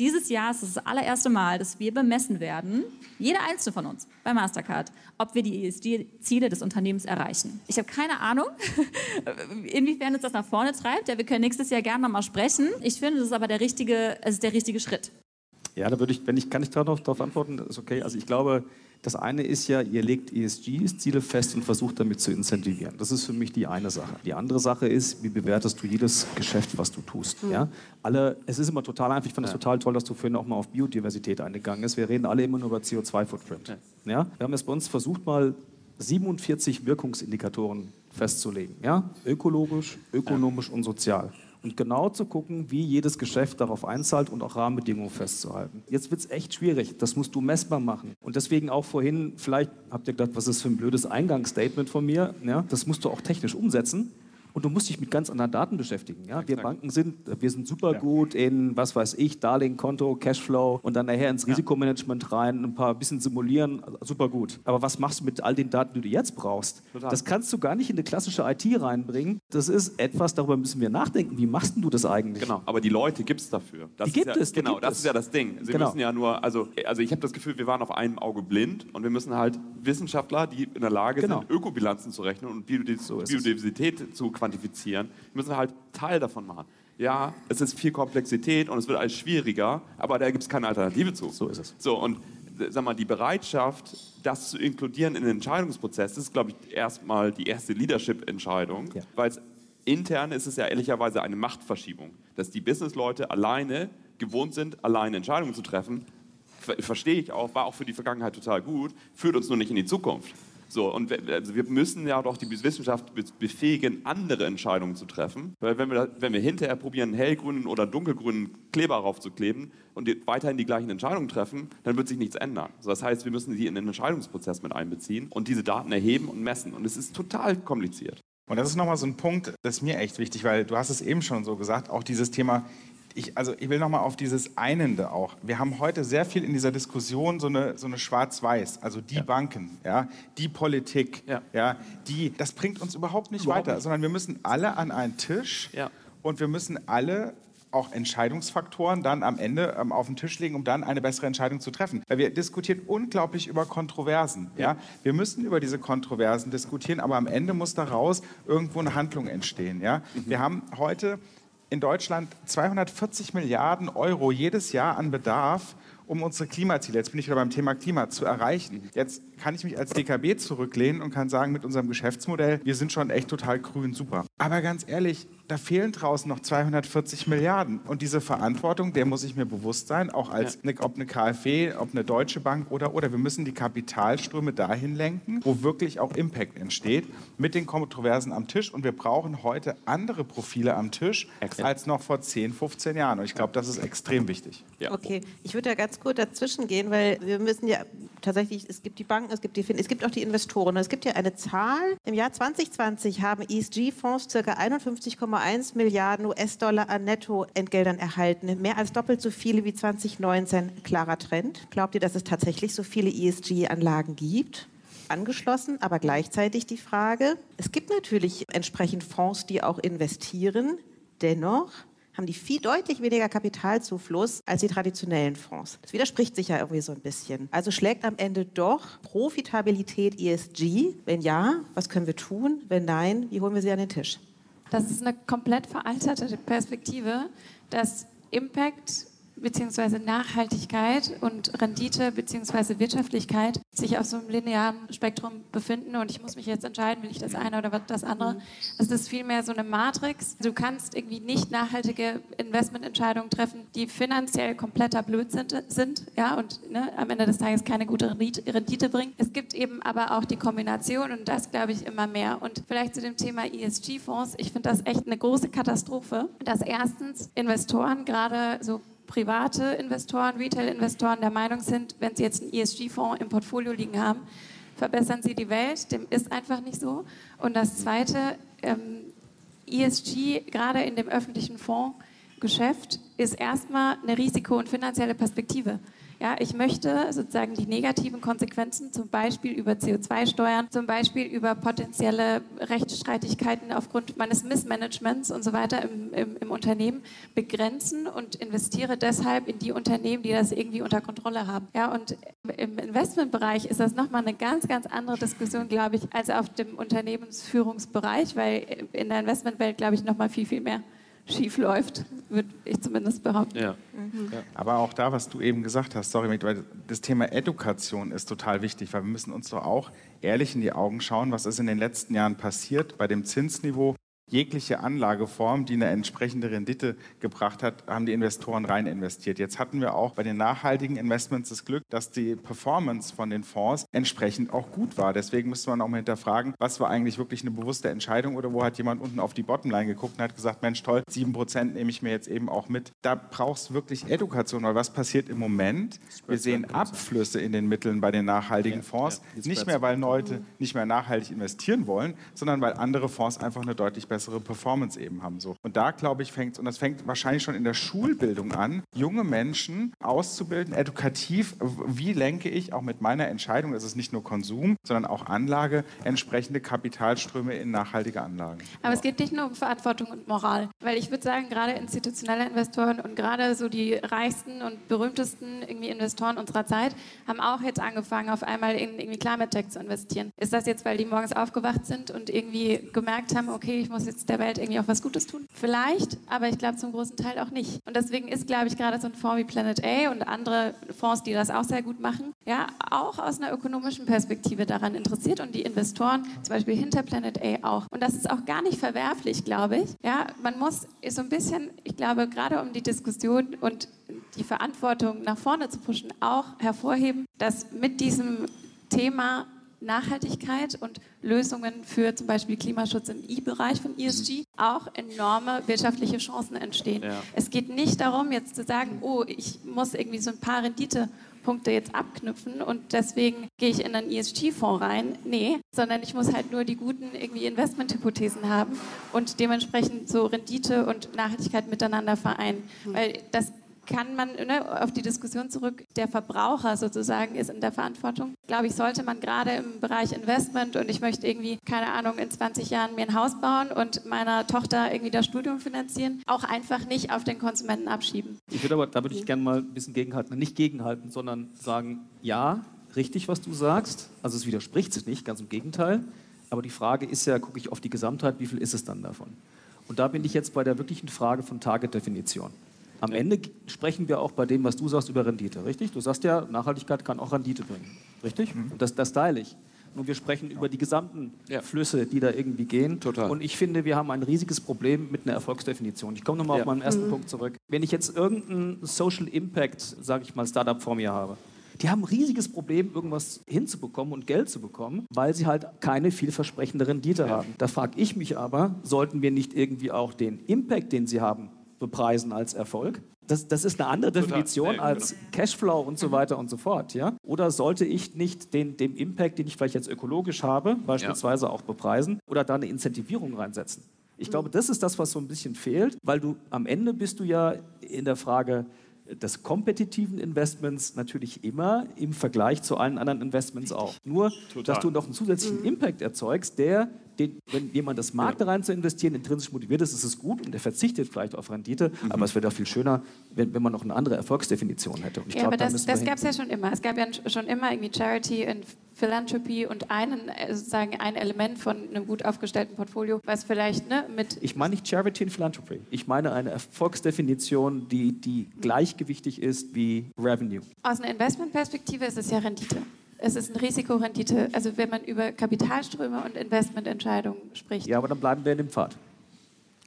Speaker 8: Dieses Jahr ist es das allererste Mal, dass wir bemessen werden, jeder einzelne von uns bei Mastercard, ob wir die ESG-Ziele des Unternehmens erreichen. Ich habe keine Ahnung, inwiefern uns das nach vorne treibt. Ja, wir können nächstes Jahr gerne nochmal sprechen. Ich finde, das ist aber der richtige, es ist der richtige Schritt.
Speaker 9: Ja, da würde ich, wenn ich, kann ich da noch darauf antworten? Das ist okay. Also ich glaube, das eine ist ja, ihr legt ESG-Ziele fest und versucht damit zu incentivieren. Das ist für mich die eine Sache. Die andere Sache ist, wie bewertest du jedes Geschäft, was du tust? Mhm. Ja? Alle, es ist immer total einfach. Ich fand es ja. total toll, dass du vorhin auch mal auf Biodiversität eingegangen bist. Wir reden alle immer nur über CO2-Footprint. Ja. ja. Wir haben jetzt bei uns versucht, mal 47 Wirkungsindikatoren festzulegen. Ja? Ökologisch, ökonomisch und sozial und genau zu gucken, wie jedes Geschäft darauf einzahlt und auch Rahmenbedingungen festzuhalten. Jetzt wird es echt schwierig. Das musst du messbar machen. Und deswegen auch vorhin, vielleicht habt ihr gedacht, was ist für ein blödes Eingangsstatement von mir. Ja, das musst du auch technisch umsetzen. Und du musst dich mit ganz anderen Daten beschäftigen. Ja? Wir Banken sind, wir sind super ja. gut in, was weiß ich, Darlehen, Konto, Cashflow und dann nachher ins Risikomanagement rein, ein paar bisschen simulieren, super gut. Aber was machst du mit all den Daten, die du jetzt brauchst? Total. Das kannst du gar nicht in eine klassische IT reinbringen. Das ist etwas, darüber müssen wir nachdenken. Wie machst du das eigentlich?
Speaker 5: Genau, aber die Leute gibt es dafür. Das
Speaker 9: die gibt
Speaker 5: ja,
Speaker 9: es.
Speaker 5: Genau,
Speaker 9: gibt
Speaker 5: das
Speaker 9: es.
Speaker 5: ist ja das Ding. Sie genau. müssen ja nur, also, also ich habe das Gefühl, wir waren auf einem Auge blind und wir müssen halt Wissenschaftler, die in der Lage genau. sind, Ökobilanzen zu rechnen und Biodiversität so zu quantifizieren, müssen wir halt Teil davon machen. Ja, es ist viel Komplexität und es wird alles schwieriger, aber da gibt es keine Alternative zu.
Speaker 9: So ist es.
Speaker 5: So, und sag mal, die Bereitschaft, das zu inkludieren in den Entscheidungsprozess, das ist, glaube ich, erstmal die erste Leadership-Entscheidung, ja. weil intern ist es ja ehrlicherweise eine Machtverschiebung, dass die Businessleute alleine gewohnt sind, alleine Entscheidungen zu treffen. Verstehe ich auch, war auch für die Vergangenheit total gut, führt uns nur nicht in die Zukunft. So, und wir, also wir müssen ja doch die Wissenschaft befähigen, andere Entscheidungen zu treffen. Weil wenn wir, wenn wir hinterher probieren, hellgrünen oder dunkelgrünen Kleber raufzukleben und weiterhin die gleichen Entscheidungen treffen, dann wird sich nichts ändern. So, das heißt, wir müssen die in den Entscheidungsprozess mit einbeziehen und diese Daten erheben und messen. Und es ist total kompliziert.
Speaker 7: Und das ist nochmal so ein Punkt, das ist mir echt wichtig, weil du hast es eben schon so gesagt, auch dieses Thema, ich, also ich will nochmal auf dieses Einende auch. Wir haben heute sehr viel in dieser Diskussion so eine, so eine Schwarz-Weiß, also die ja. Banken, ja, die Politik, ja. ja. die, das bringt uns überhaupt nicht überhaupt weiter, nicht. sondern wir müssen alle an einen Tisch ja. und wir müssen alle auch Entscheidungsfaktoren dann am Ende ähm, auf den Tisch legen, um dann eine bessere Entscheidung zu treffen. Weil wir diskutieren unglaublich über Kontroversen. Ja. ja? Wir müssen über diese Kontroversen diskutieren, aber am Ende muss daraus irgendwo eine Handlung entstehen. Ja? Mhm. Wir haben heute in Deutschland 240 Milliarden Euro jedes Jahr an Bedarf, um unsere Klimaziele, jetzt bin ich wieder beim Thema Klima, zu erreichen. Jetzt kann ich mich als DKB zurücklehnen und kann sagen, mit unserem Geschäftsmodell, wir sind schon echt total grün, super. Aber ganz ehrlich, da fehlen draußen noch 240 Milliarden. Und diese Verantwortung, der muss ich mir bewusst sein, auch als ja. ob eine KfW, ob eine Deutsche Bank oder oder. Wir müssen die Kapitalströme dahin lenken, wo wirklich auch Impact entsteht, mit den Kontroversen am Tisch. Und wir brauchen heute andere Profile am Tisch Exakt. als noch vor 10, 15 Jahren. Und ich glaube, das ist extrem wichtig.
Speaker 4: Ja. Okay, ich würde da ganz kurz dazwischen gehen, weil wir müssen ja tatsächlich, es gibt die Banken, es gibt die es gibt auch die Investoren. Es gibt ja eine Zahl. Im Jahr 2020 haben ESG-Fonds ca. 51,1 Milliarden US-Dollar an Nettoentgeldern erhalten. Mehr als doppelt so viele wie 2019. Klarer Trend. Glaubt ihr, dass es tatsächlich so viele ESG-Anlagen gibt? angeschlossen, aber gleichzeitig die Frage, es gibt natürlich entsprechend Fonds, die auch investieren. Dennoch haben die viel deutlich weniger Kapitalzufluss als die traditionellen Fonds. Das widerspricht sich ja irgendwie so ein bisschen. Also schlägt am Ende doch Profitabilität ESG? Wenn ja, was können wir tun? Wenn nein, wie holen wir sie an den Tisch?
Speaker 10: Das ist eine komplett veraltete Perspektive, dass Impact bzw. Nachhaltigkeit und Rendite bzw. Wirtschaftlichkeit sich auf so einem linearen Spektrum befinden und ich muss mich jetzt entscheiden, will ich das eine oder das andere. Mhm. Es ist vielmehr so eine Matrix. Du kannst irgendwie nicht nachhaltige Investmententscheidungen treffen, die finanziell kompletter Blödsinn sind ja, und ne, am Ende des Tages keine gute Rendite bringen. Es gibt eben aber auch die Kombination und das glaube ich immer mehr. Und vielleicht zu dem Thema ESG-Fonds. Ich finde das echt eine große Katastrophe, dass erstens Investoren gerade so private Investoren, Retail-Investoren der Meinung sind, wenn sie jetzt einen ESG-Fonds im Portfolio liegen haben, verbessern sie die Welt. Dem ist einfach nicht so. Und das Zweite, ähm, ESG gerade in dem öffentlichen Fondsgeschäft ist erstmal eine Risiko- und finanzielle Perspektive. Ja, ich möchte sozusagen die negativen Konsequenzen, zum Beispiel über CO2-Steuern, zum Beispiel über potenzielle Rechtsstreitigkeiten aufgrund meines Missmanagements und so weiter im, im, im Unternehmen begrenzen und investiere deshalb in die Unternehmen, die das irgendwie unter Kontrolle haben. Ja, und im Investmentbereich ist das nochmal eine ganz, ganz andere Diskussion, glaube ich, als auf dem Unternehmensführungsbereich, weil in der Investmentwelt, glaube ich, nochmal viel, viel mehr schief läuft, würde ich zumindest behaupten. Ja.
Speaker 7: Mhm. Aber auch da, was du eben gesagt hast, sorry, weil das Thema Education ist total wichtig, weil wir müssen uns doch auch ehrlich in die Augen schauen, was ist in den letzten Jahren passiert bei dem Zinsniveau jegliche Anlageform, die eine entsprechende Rendite gebracht hat, haben die Investoren rein investiert. Jetzt hatten wir auch bei den nachhaltigen Investments das Glück, dass die Performance von den Fonds entsprechend auch gut war. Deswegen müsste man auch mal hinterfragen, was war eigentlich wirklich eine bewusste Entscheidung oder wo hat jemand unten auf die Bottomline geguckt und hat gesagt, Mensch toll, 7% nehme ich mir jetzt eben auch mit. Da brauchst du wirklich Education, weil was passiert im Moment? Wir sehen Abflüsse in den Mitteln bei den nachhaltigen Fonds. Nicht mehr, weil Leute nicht mehr nachhaltig investieren wollen, sondern weil andere Fonds einfach eine deutlich bessere bessere Performance eben haben. So. Und da, glaube ich, fängt es, und das fängt wahrscheinlich schon in der Schulbildung an, junge Menschen auszubilden, edukativ, wie lenke ich auch mit meiner Entscheidung, das ist nicht nur Konsum, sondern auch Anlage, entsprechende Kapitalströme in nachhaltige Anlagen.
Speaker 10: Aber es geht nicht nur um Verantwortung und Moral, weil ich würde sagen, gerade institutionelle Investoren und gerade so die reichsten und berühmtesten irgendwie Investoren unserer Zeit haben auch jetzt angefangen, auf einmal in irgendwie Climate Tech zu investieren. Ist das jetzt, weil die morgens aufgewacht sind und irgendwie gemerkt haben, okay, ich muss jetzt der Welt irgendwie auch was Gutes tun? Vielleicht, aber ich glaube zum großen Teil auch nicht. Und deswegen ist, glaube ich, gerade so ein Fonds wie Planet A und andere Fonds, die das auch sehr gut machen, ja, auch aus einer ökonomischen Perspektive daran interessiert und die Investoren, zum Beispiel hinter Planet A auch. Und das ist auch gar nicht verwerflich, glaube ich. Ja, man muss so ein bisschen, ich glaube, gerade um die Diskussion und die Verantwortung nach vorne zu pushen, auch hervorheben, dass mit diesem Thema Nachhaltigkeit und Lösungen für zum Beispiel Klimaschutz im I-Bereich von ESG mhm. auch enorme wirtschaftliche Chancen entstehen. Ja. Es geht nicht darum, jetzt zu sagen, oh, ich muss irgendwie so ein paar Renditepunkte jetzt abknüpfen und deswegen gehe ich in einen ESG-Fonds rein. Nee, sondern ich muss halt nur die guten irgendwie Investmenthypothesen haben und dementsprechend so Rendite und Nachhaltigkeit miteinander vereinen. Mhm. Weil das kann man ne, auf die Diskussion zurück, der Verbraucher sozusagen ist in der Verantwortung. Glaube ich, sollte man gerade im Bereich Investment und ich möchte irgendwie, keine Ahnung, in 20 Jahren mir ein Haus bauen und meiner Tochter irgendwie das Studium finanzieren, auch einfach nicht auf den Konsumenten abschieben.
Speaker 9: Ich würde aber, da würde ich gerne mal ein bisschen gegenhalten, nicht gegenhalten, sondern sagen, ja, richtig, was du sagst. Also es widerspricht sich nicht, ganz im Gegenteil. Aber die Frage ist ja, gucke ich auf die Gesamtheit, wie viel ist es dann davon? Und da bin ich jetzt bei der wirklichen Frage von Target-Definition. Am Ende sprechen wir auch bei dem, was du sagst, über Rendite, richtig? Du sagst ja, Nachhaltigkeit kann auch Rendite bringen, richtig? Mhm. Das, das teile ich. Nur wir sprechen über die gesamten ja. Flüsse, die da irgendwie gehen. Total. Und ich finde, wir haben ein riesiges Problem mit einer Erfolgsdefinition. Ich komme nochmal ja. auf meinen ersten mhm. Punkt zurück. Wenn ich jetzt irgendeinen Social Impact, sage ich mal, Startup vor mir habe, die haben ein riesiges Problem, irgendwas hinzubekommen und Geld zu bekommen, weil sie halt keine vielversprechende Rendite ja. haben. Da frage ich mich aber, sollten wir nicht irgendwie auch den Impact, den sie haben, bepreisen als Erfolg. Das, das ist eine andere Definition als genau. Cashflow und so weiter und so fort. Ja? Oder sollte ich nicht den, den Impact, den ich vielleicht jetzt ökologisch habe, beispielsweise ja. auch bepreisen oder da eine Incentivierung reinsetzen? Ich glaube, das ist das, was so ein bisschen fehlt, weil du am Ende bist du ja in der Frage, des kompetitiven Investments natürlich immer im Vergleich zu allen anderen Investments auch. Nur, Total. dass du noch einen zusätzlichen mhm. Impact erzeugst, der den, wenn jemand das mag, da rein zu investieren, intrinsisch motiviert ist, ist es gut und der verzichtet vielleicht auf Rendite. Mhm. Aber es wäre doch viel schöner, wenn, wenn, man noch eine andere Erfolgsdefinition hätte.
Speaker 10: ja, glaub, aber das, das gab es ja schon immer. Es gab ja schon immer irgendwie Charity und Philanthropy und einen, äh, sozusagen ein Element von einem gut aufgestellten Portfolio, was vielleicht ne, mit...
Speaker 9: Ich meine nicht Charity und Philanthropy. Ich meine eine Erfolgsdefinition, die, die gleichgewichtig ist wie Revenue.
Speaker 10: Aus einer Investmentperspektive ist es ja Rendite es ist ein Risikorendite, also wenn man über Kapitalströme und Investmententscheidungen spricht.
Speaker 9: Ja, aber dann bleiben wir in dem Pfad.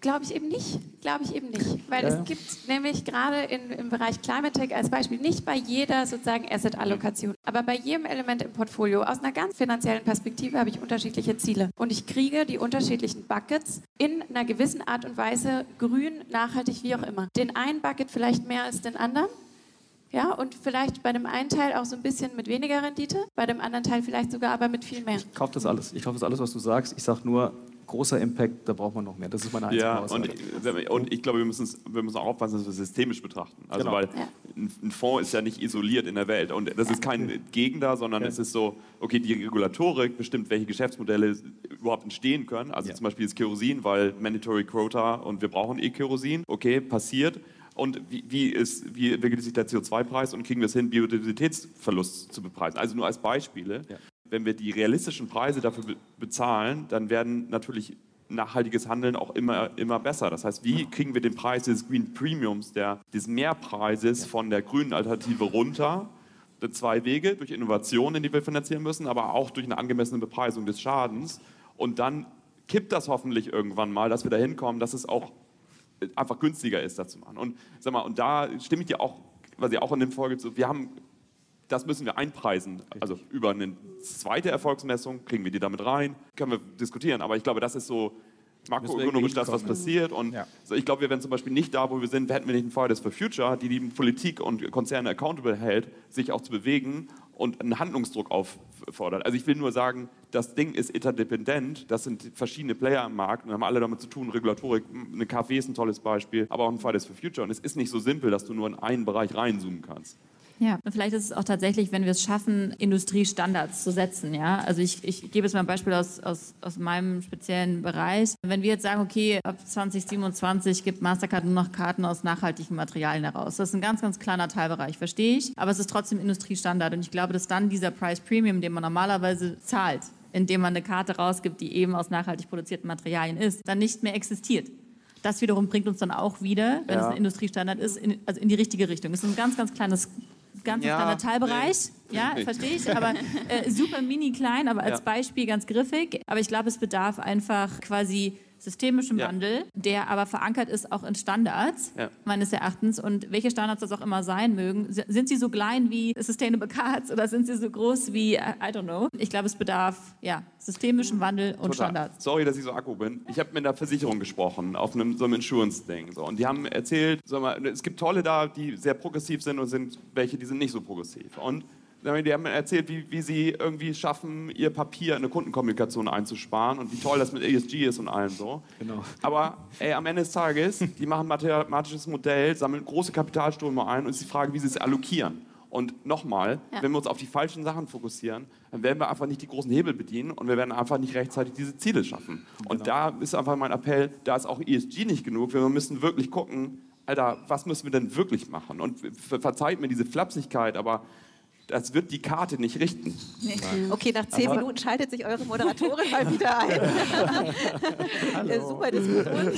Speaker 10: Glaube ich eben nicht. Glaube ich eben nicht. Weil ja. es gibt nämlich gerade im Bereich Climate Tech als Beispiel nicht bei jeder sozusagen Asset-Allokation, aber bei jedem Element im Portfolio aus einer ganz finanziellen Perspektive habe ich unterschiedliche Ziele. Und ich kriege die unterschiedlichen Buckets in einer gewissen Art und Weise grün, nachhaltig, wie auch immer. Den einen Bucket vielleicht mehr als den anderen. Ja, und vielleicht bei dem einen Teil auch so ein bisschen mit weniger Rendite, bei dem anderen Teil vielleicht sogar aber mit viel mehr.
Speaker 9: Ich kaufe das alles. Ich kaufe das alles, was du sagst. Ich sage nur, großer Impact, da braucht man noch mehr. Das ist meine einzige
Speaker 5: Ja,
Speaker 9: Aussage.
Speaker 5: und, und ich glaube, wir müssen, wir müssen auch aufpassen, dass wir systemisch betrachten. Also,
Speaker 9: Genau.
Speaker 5: weil ein, ein Fonds ist ja nicht isoliert in der Welt. Und das ist kein Gegner, sondern es ist so, okay, die Regulatorik bestimmt, welche Geschäftsmodelle überhaupt entstehen können. Also
Speaker 9: Ja.
Speaker 5: zum Beispiel das Kerosin, weil Mandatory Quota und wir brauchen eh Kerosin. Okay, passiert. Und wie, wie, ist, wie entwickelt sich der CO2-Preis und kriegen wir es hin, Biodiversitätsverlust zu bepreisen? Also nur als Beispiele.
Speaker 9: Ja.
Speaker 5: Wenn wir die realistischen Preise dafür be bezahlen, dann werden natürlich nachhaltiges Handeln auch immer, immer besser. Das heißt, wie kriegen wir den Preis des Green Premiums, der, des Mehrpreises von der grünen Alternative runter? Das Zwei Wege, durch Innovationen, die wir finanzieren müssen, aber auch durch eine angemessene Bepreisung des Schadens. Und dann kippt das hoffentlich irgendwann mal, dass wir dahin kommen, dass es auch einfach günstiger ist, das zu machen. Und, sag mal, und da stimme ich dir auch, was ich auch in der Folge zu, wir haben, das müssen wir einpreisen. Also über eine zweite Erfolgsmessung kriegen wir die damit rein, können wir diskutieren. Aber ich glaube, das ist so makroökonomisch das, was passiert. Und
Speaker 7: Ja.
Speaker 5: so, ich glaube, wir wären zum Beispiel nicht da, wo wir sind, hätten wir nicht einen Fridays for Future, die die Politik und Konzerne accountable hält, sich auch zu bewegen und einen Handlungsdruck auffordert. Also ich will nur sagen, das Ding ist interdependent, das sind verschiedene Player am Markt und haben alle damit zu tun, Regulatorik, eine KfW ist ein tolles Beispiel, aber auch ein Fridays for Future. Und es ist nicht so simpel, dass du nur in einen Bereich reinzoomen kannst.
Speaker 8: Ja, und vielleicht ist es auch tatsächlich, wenn wir es schaffen, Industriestandards zu setzen. Ja? Also ich, ich gebe jetzt mal ein Beispiel aus, aus, aus meinem speziellen Bereich. Wenn wir jetzt sagen, okay, ab 2027 gibt Mastercard nur noch Karten aus nachhaltigen Materialien heraus. Das ist ein ganz, ganz kleiner Teilbereich, verstehe ich. Aber es ist trotzdem Industriestandard. Und ich glaube, dass dann dieser Price Premium, den man normalerweise zahlt, indem man eine Karte rausgibt, die eben aus nachhaltig produzierten Materialien ist, dann nicht mehr existiert. Das wiederum bringt uns dann auch wieder, wenn
Speaker 5: Ja.
Speaker 8: es ein Industriestandard ist, in, also in die richtige Richtung. Es ist ein ganz, ganz kleines ganz
Speaker 5: Ja,
Speaker 8: kleiner Teilbereich.
Speaker 5: nee.
Speaker 8: Ja, verstehe ich, aber äh, super mini klein, aber als
Speaker 5: Ja.
Speaker 8: Beispiel ganz griffig. Aber ich glaube, es bedarf einfach quasi systemischem
Speaker 5: Ja.
Speaker 8: Wandel, der aber verankert ist auch in Standards,
Speaker 5: Ja.
Speaker 8: meines Erachtens. Und welche Standards das auch immer sein mögen, sind sie so klein wie Sustainable Cards oder sind sie so groß wie, äh, I don't know. Ich glaube, es bedarf ja, systemischem Wandel und
Speaker 5: Total.
Speaker 8: Standards.
Speaker 5: Sorry, dass ich so akku bin. Ich habe mit einer Versicherung gesprochen, auf einem, so einem Insurance-Ding. So. Und die haben erzählt, sag mal, es gibt tolle da, die sehr progressiv sind und sind welche, die sind nicht so progressiv. Und die haben erzählt, wie, wie sie irgendwie schaffen, ihr Papier in eine Kundenkommunikation einzusparen und wie toll das mit ESG ist und allem so.
Speaker 9: Genau.
Speaker 5: Aber ey, am Ende des Tages, die machen ein mathematisches Modell, sammeln große Kapitalströme ein und es ist die Frage, wie sie es allokieren. Und nochmal,
Speaker 8: Ja.
Speaker 5: wenn wir uns auf die falschen Sachen fokussieren, dann werden wir einfach nicht die großen Hebel bedienen und wir werden einfach nicht rechtzeitig diese Ziele schaffen. Und da ist einfach mein Appell, da ist auch ESG nicht genug. Wir müssen wirklich gucken, Alter, was müssen wir denn wirklich machen? Und ver- verzeiht mir diese Flapsigkeit, aber das wird die Karte nicht richten.
Speaker 4: Okay, nach zehn Minuten schaltet sich eure Moderatorin mal wieder ein. Äh, Super Diskussion.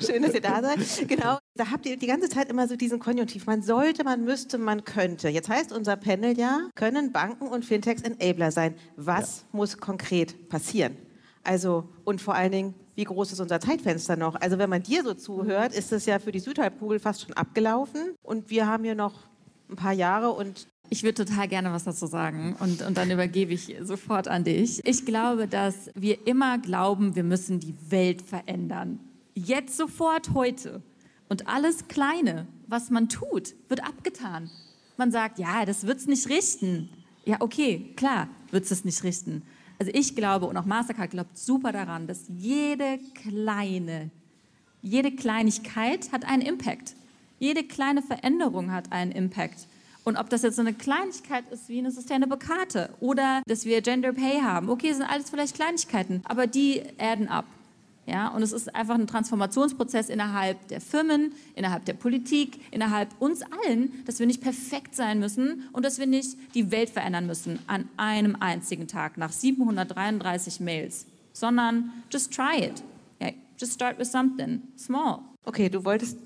Speaker 4: Schön, dass ihr da seid. Genau, da habt ihr die ganze Zeit immer so diesen Konjunktiv. Man sollte, man müsste, man könnte. Jetzt heißt unser Panel ja, können Banken und Fintechs Enabler sein. Was muss konkret passieren? Also, und vor allen Dingen, wie groß ist unser Zeitfenster noch? Also, wenn man dir so zuhört, ist es ja für die Südhalbkugel fast schon abgelaufen. Und wir haben hier noch ein paar Jahre und
Speaker 8: Ich würde total gerne was dazu sagen und, und dann übergebe ich sofort an dich. Ich glaube, dass wir immer glauben, wir müssen die Welt verändern. Jetzt sofort heute. Und alles Kleine, was man tut, wird abgetan. Man sagt, ja, das wird es nicht richten. Ja, okay, klar, wird es nicht richten. Also ich glaube, und auch Mastercard glaubt super daran, dass jede kleine, jede Kleinigkeit hat einen Impact. Jede kleine Veränderung hat einen Impact. Und ob das jetzt so eine Kleinigkeit ist wie eine Sustainable Karte oder dass wir Gender Pay haben, okay, sind alles vielleicht Kleinigkeiten, aber die adden up. Ja, und es ist einfach ein Transformationsprozess innerhalb der Firmen, innerhalb der Politik, innerhalb uns allen, dass wir nicht perfekt sein müssen und dass wir nicht die Welt verändern müssen an einem einzigen Tag nach 733 Mails, sondern just try it. Ja, just start with something small.
Speaker 4: Okay, du wolltest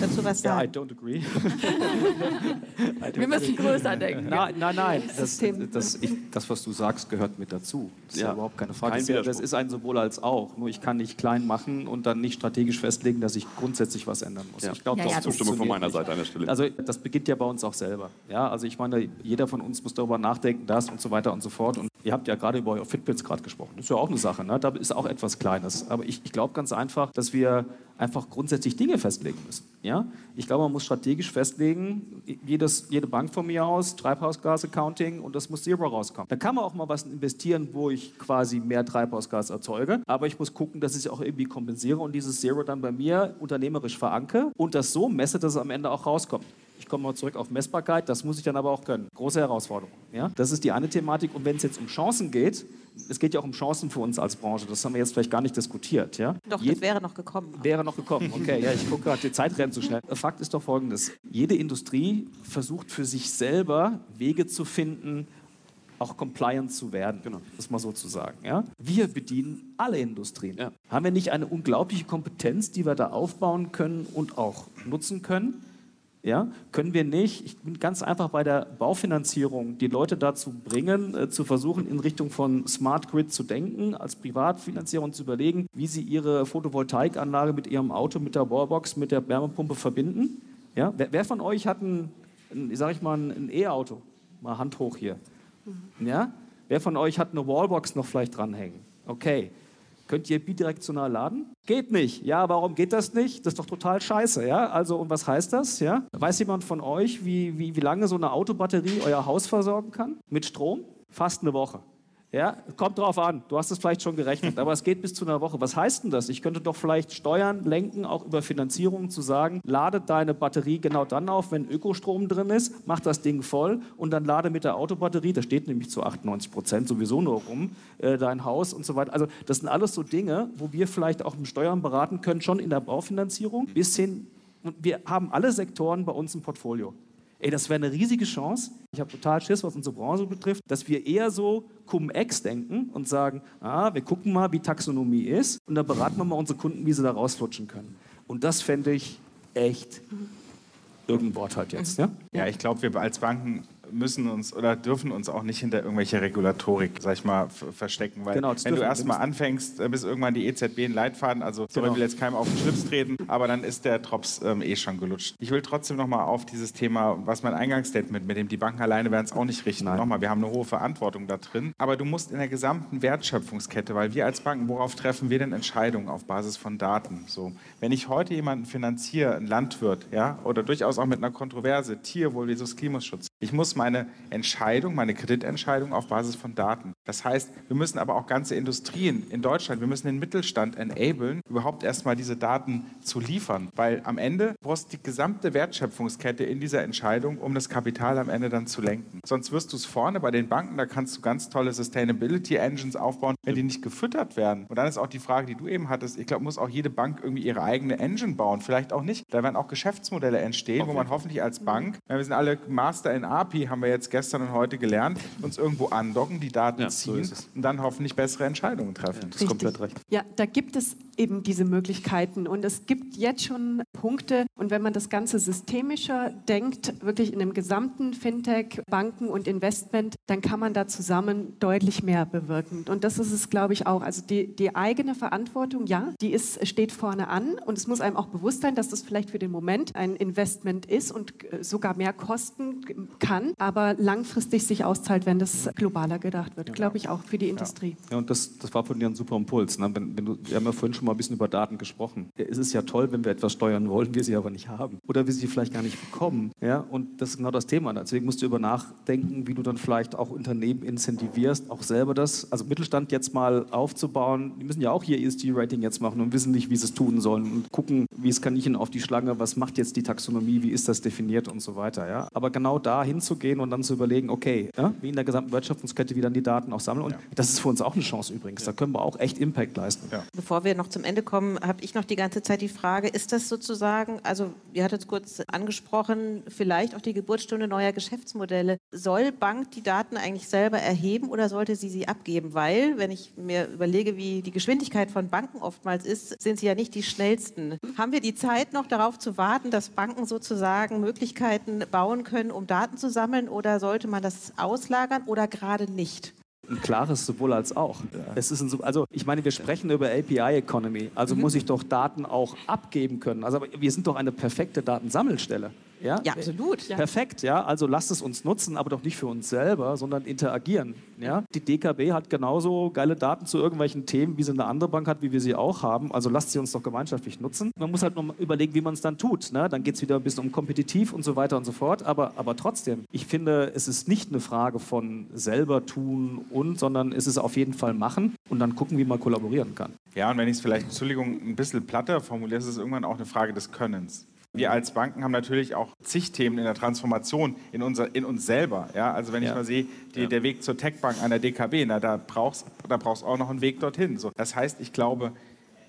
Speaker 4: dazu was
Speaker 9: Ja, I
Speaker 4: sagen.
Speaker 9: don't agree.
Speaker 8: Wir müssen größer denken.
Speaker 9: Nein, nein, nein. Das, das, ich, das, was du sagst, gehört mit dazu. Das ist ja,
Speaker 5: Ja,
Speaker 9: überhaupt keine Frage.
Speaker 5: kein
Speaker 9: Das ist, das ist ein sowohl als auch. Nur ich kann nicht klein machen und dann nicht strategisch festlegen, dass ich grundsätzlich was ändern muss.
Speaker 5: Ja.
Speaker 9: Ich glaube,
Speaker 8: Ja,
Speaker 9: das
Speaker 8: ja, das-
Speaker 5: Zustimmung von meiner. Seite an der Stelle.
Speaker 9: Also das beginnt ja bei uns auch selber. Ja, also ich meine, jeder von uns muss darüber nachdenken, das und so weiter und so fort. Und ihr habt ja gerade über euer Fitbits gerade gesprochen. Das ist ja auch eine Sache. Ne? Da ist auch etwas Kleines. Aber ich, ich glaube ganz einfach, dass wir einfach grundsätzlich Dinge festlegen müssen. Ja? Ich glaube, man muss strategisch festlegen, jedes, jede Bank von mir aus, Treibhausgas-Accounting und das muss Zero rauskommen. Da kann man auch mal was investieren, wo ich quasi mehr Treibhausgas erzeuge, aber ich muss gucken, dass ich es auch irgendwie kompensiere und dieses Zero dann bei mir unternehmerisch veranke und das so messe, dass es am Ende auch rauskommt. Ich komme mal zurück auf Messbarkeit, das muss ich dann aber auch können. Große Herausforderung. Ja? Das ist die eine Thematik. Und wenn es jetzt um Chancen geht, es geht ja auch um Chancen für uns als Branche, das haben wir jetzt vielleicht gar nicht diskutiert. Ja?
Speaker 4: Doch, das wäre noch gekommen.
Speaker 9: Wäre noch gekommen, okay. Ja, ich gucke gerade, die Zeit rennt so schnell. Fakt ist doch folgendes: Jede Industrie versucht für sich selber Wege zu finden, auch compliant zu werden, genau. das mal so zu sagen. Ja? Wir bedienen alle Industrien. Ja. Haben wir nicht eine unglaubliche Kompetenz, die wir da aufbauen können und auch nutzen können? Ja, können wir nicht, ich bin ganz einfach bei der Baufinanzierung, die Leute dazu bringen, äh, zu versuchen, in Richtung von Smart Grid zu denken, als Privatfinanzierer und zu überlegen, wie sie ihre Photovoltaikanlage mit ihrem Auto, mit der Wallbox, mit der Wärmepumpe verbinden. Ja, wer, wer von euch hat ein, ein sag ich mal, ein E-Auto? Mal Hand hoch hier. Mhm. Ja? Wer von euch hat eine Wallbox noch vielleicht dranhängen? Okay. Könnt ihr bidirektional laden? Geht nicht. Ja, warum geht das nicht? Das ist doch total scheiße. Ja? Also, und was heißt das? Ja? Weiß jemand von euch, wie, wie, wie lange so eine Autobatterie euer Haus versorgen kann? Mit Strom? Fast eine Woche. Ja, kommt drauf an. Du hast es vielleicht schon gerechnet, aber es geht bis zu einer Woche. Was heißt denn das? Ich könnte doch vielleicht steuern, lenken, auch über Finanzierung zu sagen, lade deine Batterie genau dann auf, wenn Ökostrom drin ist, mach das Ding voll und dann lade mit der Autobatterie, da steht nämlich zu 98 Prozent sowieso nur rum, äh, dein Haus und so weiter. Also das sind alles so Dinge, wo wir vielleicht auch im Steuern beraten können, schon in der Baufinanzierung, bis hin, wir haben alle Sektoren bei uns im Portfolio. Ey, das wäre eine riesige Chance. Ich habe total Schiss, was unsere Branche betrifft, dass wir eher so Cum-Ex denken und sagen, ah, wir gucken mal, wie Taxonomie ist und dann beraten wir mal unsere Kunden, wie sie da rausflutschen können. Und das fände ich echt irgendein Wort halt jetzt. Ja,
Speaker 7: ja ich glaube, wir als Banken müssen uns oder dürfen uns auch nicht hinter irgendwelche Regulatorik, sag ich mal, verstecken. Weil genau, wenn du erstmal anfängst, äh, bis irgendwann die EZB einen Leitfaden, also genau. sorry, will jetzt keinem auf den Schlips treten, aber dann ist der Drops ähm, eh schon gelutscht. Ich will trotzdem nochmal auf dieses Thema, was mein Eingangsstatement mit dem, die Banken alleine werden es auch nicht richten. Nochmal, wir haben eine hohe Verantwortung da drin, aber du musst in der gesamten Wertschöpfungskette, weil wir als Banken, worauf treffen wir denn Entscheidungen auf Basis von Daten? So, wenn ich heute jemanden finanziere, ein Landwirt, ja, oder durchaus auch mit einer Kontroverse, Tierwohl versus Klimaschutz, ich muss meine Entscheidung, meine Kreditentscheidung auf Basis von Daten. Das heißt, wir müssen aber auch ganze Industrien in Deutschland, wir müssen den Mittelstand enablen, überhaupt erstmal diese Daten zu liefern. Weil am Ende brauchst du die gesamte Wertschöpfungskette in dieser Entscheidung, um das Kapital am Ende dann zu lenken. Sonst wirst du es vorne bei den Banken, da kannst du ganz tolle Sustainability Engines aufbauen, wenn die nicht gefüttert werden. Und dann ist auch die Frage, die du eben hattest, ich glaube, muss auch jede Bank irgendwie ihre eigene Engine bauen. Vielleicht auch nicht. Da werden auch Geschäftsmodelle entstehen, wo man hoffentlich als Bank, wir sind alle Master in API, haben wir jetzt gestern und heute gelernt, uns irgendwo andocken, die Daten ja, ziehen so und dann hoffentlich bessere Entscheidungen treffen. Ja,
Speaker 6: das ist komplett recht. Ja, da gibt es eben diese Möglichkeiten und es gibt jetzt schon Punkte und wenn man das Ganze systemischer denkt, wirklich in dem gesamten Fintech, Banken und Investment, dann kann man da zusammen deutlich mehr bewirken. Und das ist es, glaube ich, auch. Also die, die eigene Verantwortung, ja, die ist, steht vorne an und es muss einem auch bewusst sein, dass das vielleicht für den Moment ein Investment ist und äh, sogar mehr kosten kann, aber langfristig sich auszahlt, wenn das globaler gedacht wird, glaube ich auch für die Industrie.
Speaker 9: Ja, und das, das war von dir ein super Impuls. Ne? Wenn, wenn du, wir haben ja vorhin schon mal ein bisschen über Daten gesprochen. Es ist ja toll, wenn wir etwas steuern wollen, wir sie aber nicht haben oder wir sie vielleicht gar nicht bekommen. Ja? Und das ist genau das Thema. Deswegen musst du über nachdenken, wie du dann vielleicht auch Unternehmen incentivierst, auch selber das, also Mittelstand jetzt mal aufzubauen. Die müssen ja auch hier ESG-Rating jetzt machen und wissen nicht, wie sie es tun sollen und gucken, wie es Kaninchen auf die Schlange, was macht jetzt die Taxonomie, wie ist das definiert und so weiter. Ja? Aber genau da hinzugehen und dann zu überlegen, okay, ja, wie in der gesamten Wertschöpfungskette, wie dann die Daten auch sammeln. Und ja. das ist für uns auch eine Chance übrigens. Da können wir auch echt Impact leisten.
Speaker 4: Ja. Bevor wir noch zum Ende kommen, habe ich noch die ganze Zeit die Frage, ist das sozusagen, also ihr hattet es kurz angesprochen, vielleicht auch die Geburtsstunde neuer Geschäftsmodelle. Soll Bank die Daten eigentlich selber erheben oder sollte sie sie abgeben? Weil, wenn ich mir überlege, wie die Geschwindigkeit von Banken oftmals ist, sind sie ja nicht die schnellsten. Haben wir die Zeit noch darauf zu warten, dass Banken sozusagen Möglichkeiten bauen können, um Daten zu sammeln oder sollte man das auslagern oder gerade nicht?
Speaker 9: ein klares sowohl als auch. Ja. Es ist ein, also ich meine, wir sprechen über API Economy, also mhm. muss ich doch Daten auch abgeben können. Also wir sind doch eine perfekte Datensammelstelle. Ja,
Speaker 4: Ja, absolut.
Speaker 9: Perfekt, ja. Also lasst es uns nutzen, aber doch nicht für uns selber, sondern interagieren. Ja? Die DKB hat genauso geile Daten zu irgendwelchen Themen, wie sie eine andere Bank hat, wie wir sie auch haben. Also lasst sie uns doch gemeinschaftlich nutzen. Man muss halt noch mal überlegen, wie man es dann tut. Ne? Dann geht es wieder ein bisschen um kompetitiv und so weiter und so fort. Aber, aber trotzdem, ich finde, es ist nicht eine Frage von selber tun und, sondern es ist auf jeden Fall machen und dann gucken, wie man kollaborieren kann.
Speaker 7: Ja, und wenn ich es vielleicht, Entschuldigung, ein bisschen platter formuliere, ist es irgendwann auch eine Frage des Könnens. Wir als Banken haben natürlich auch zig Themen in der Transformation in, unser, in uns selber. Ja? Also wenn
Speaker 9: Ja.
Speaker 7: ich mal sehe, die, der Weg zur Techbank einer DKB, na, da brauchst du da brauchst auch noch einen Weg dorthin. So. Das heißt, ich glaube,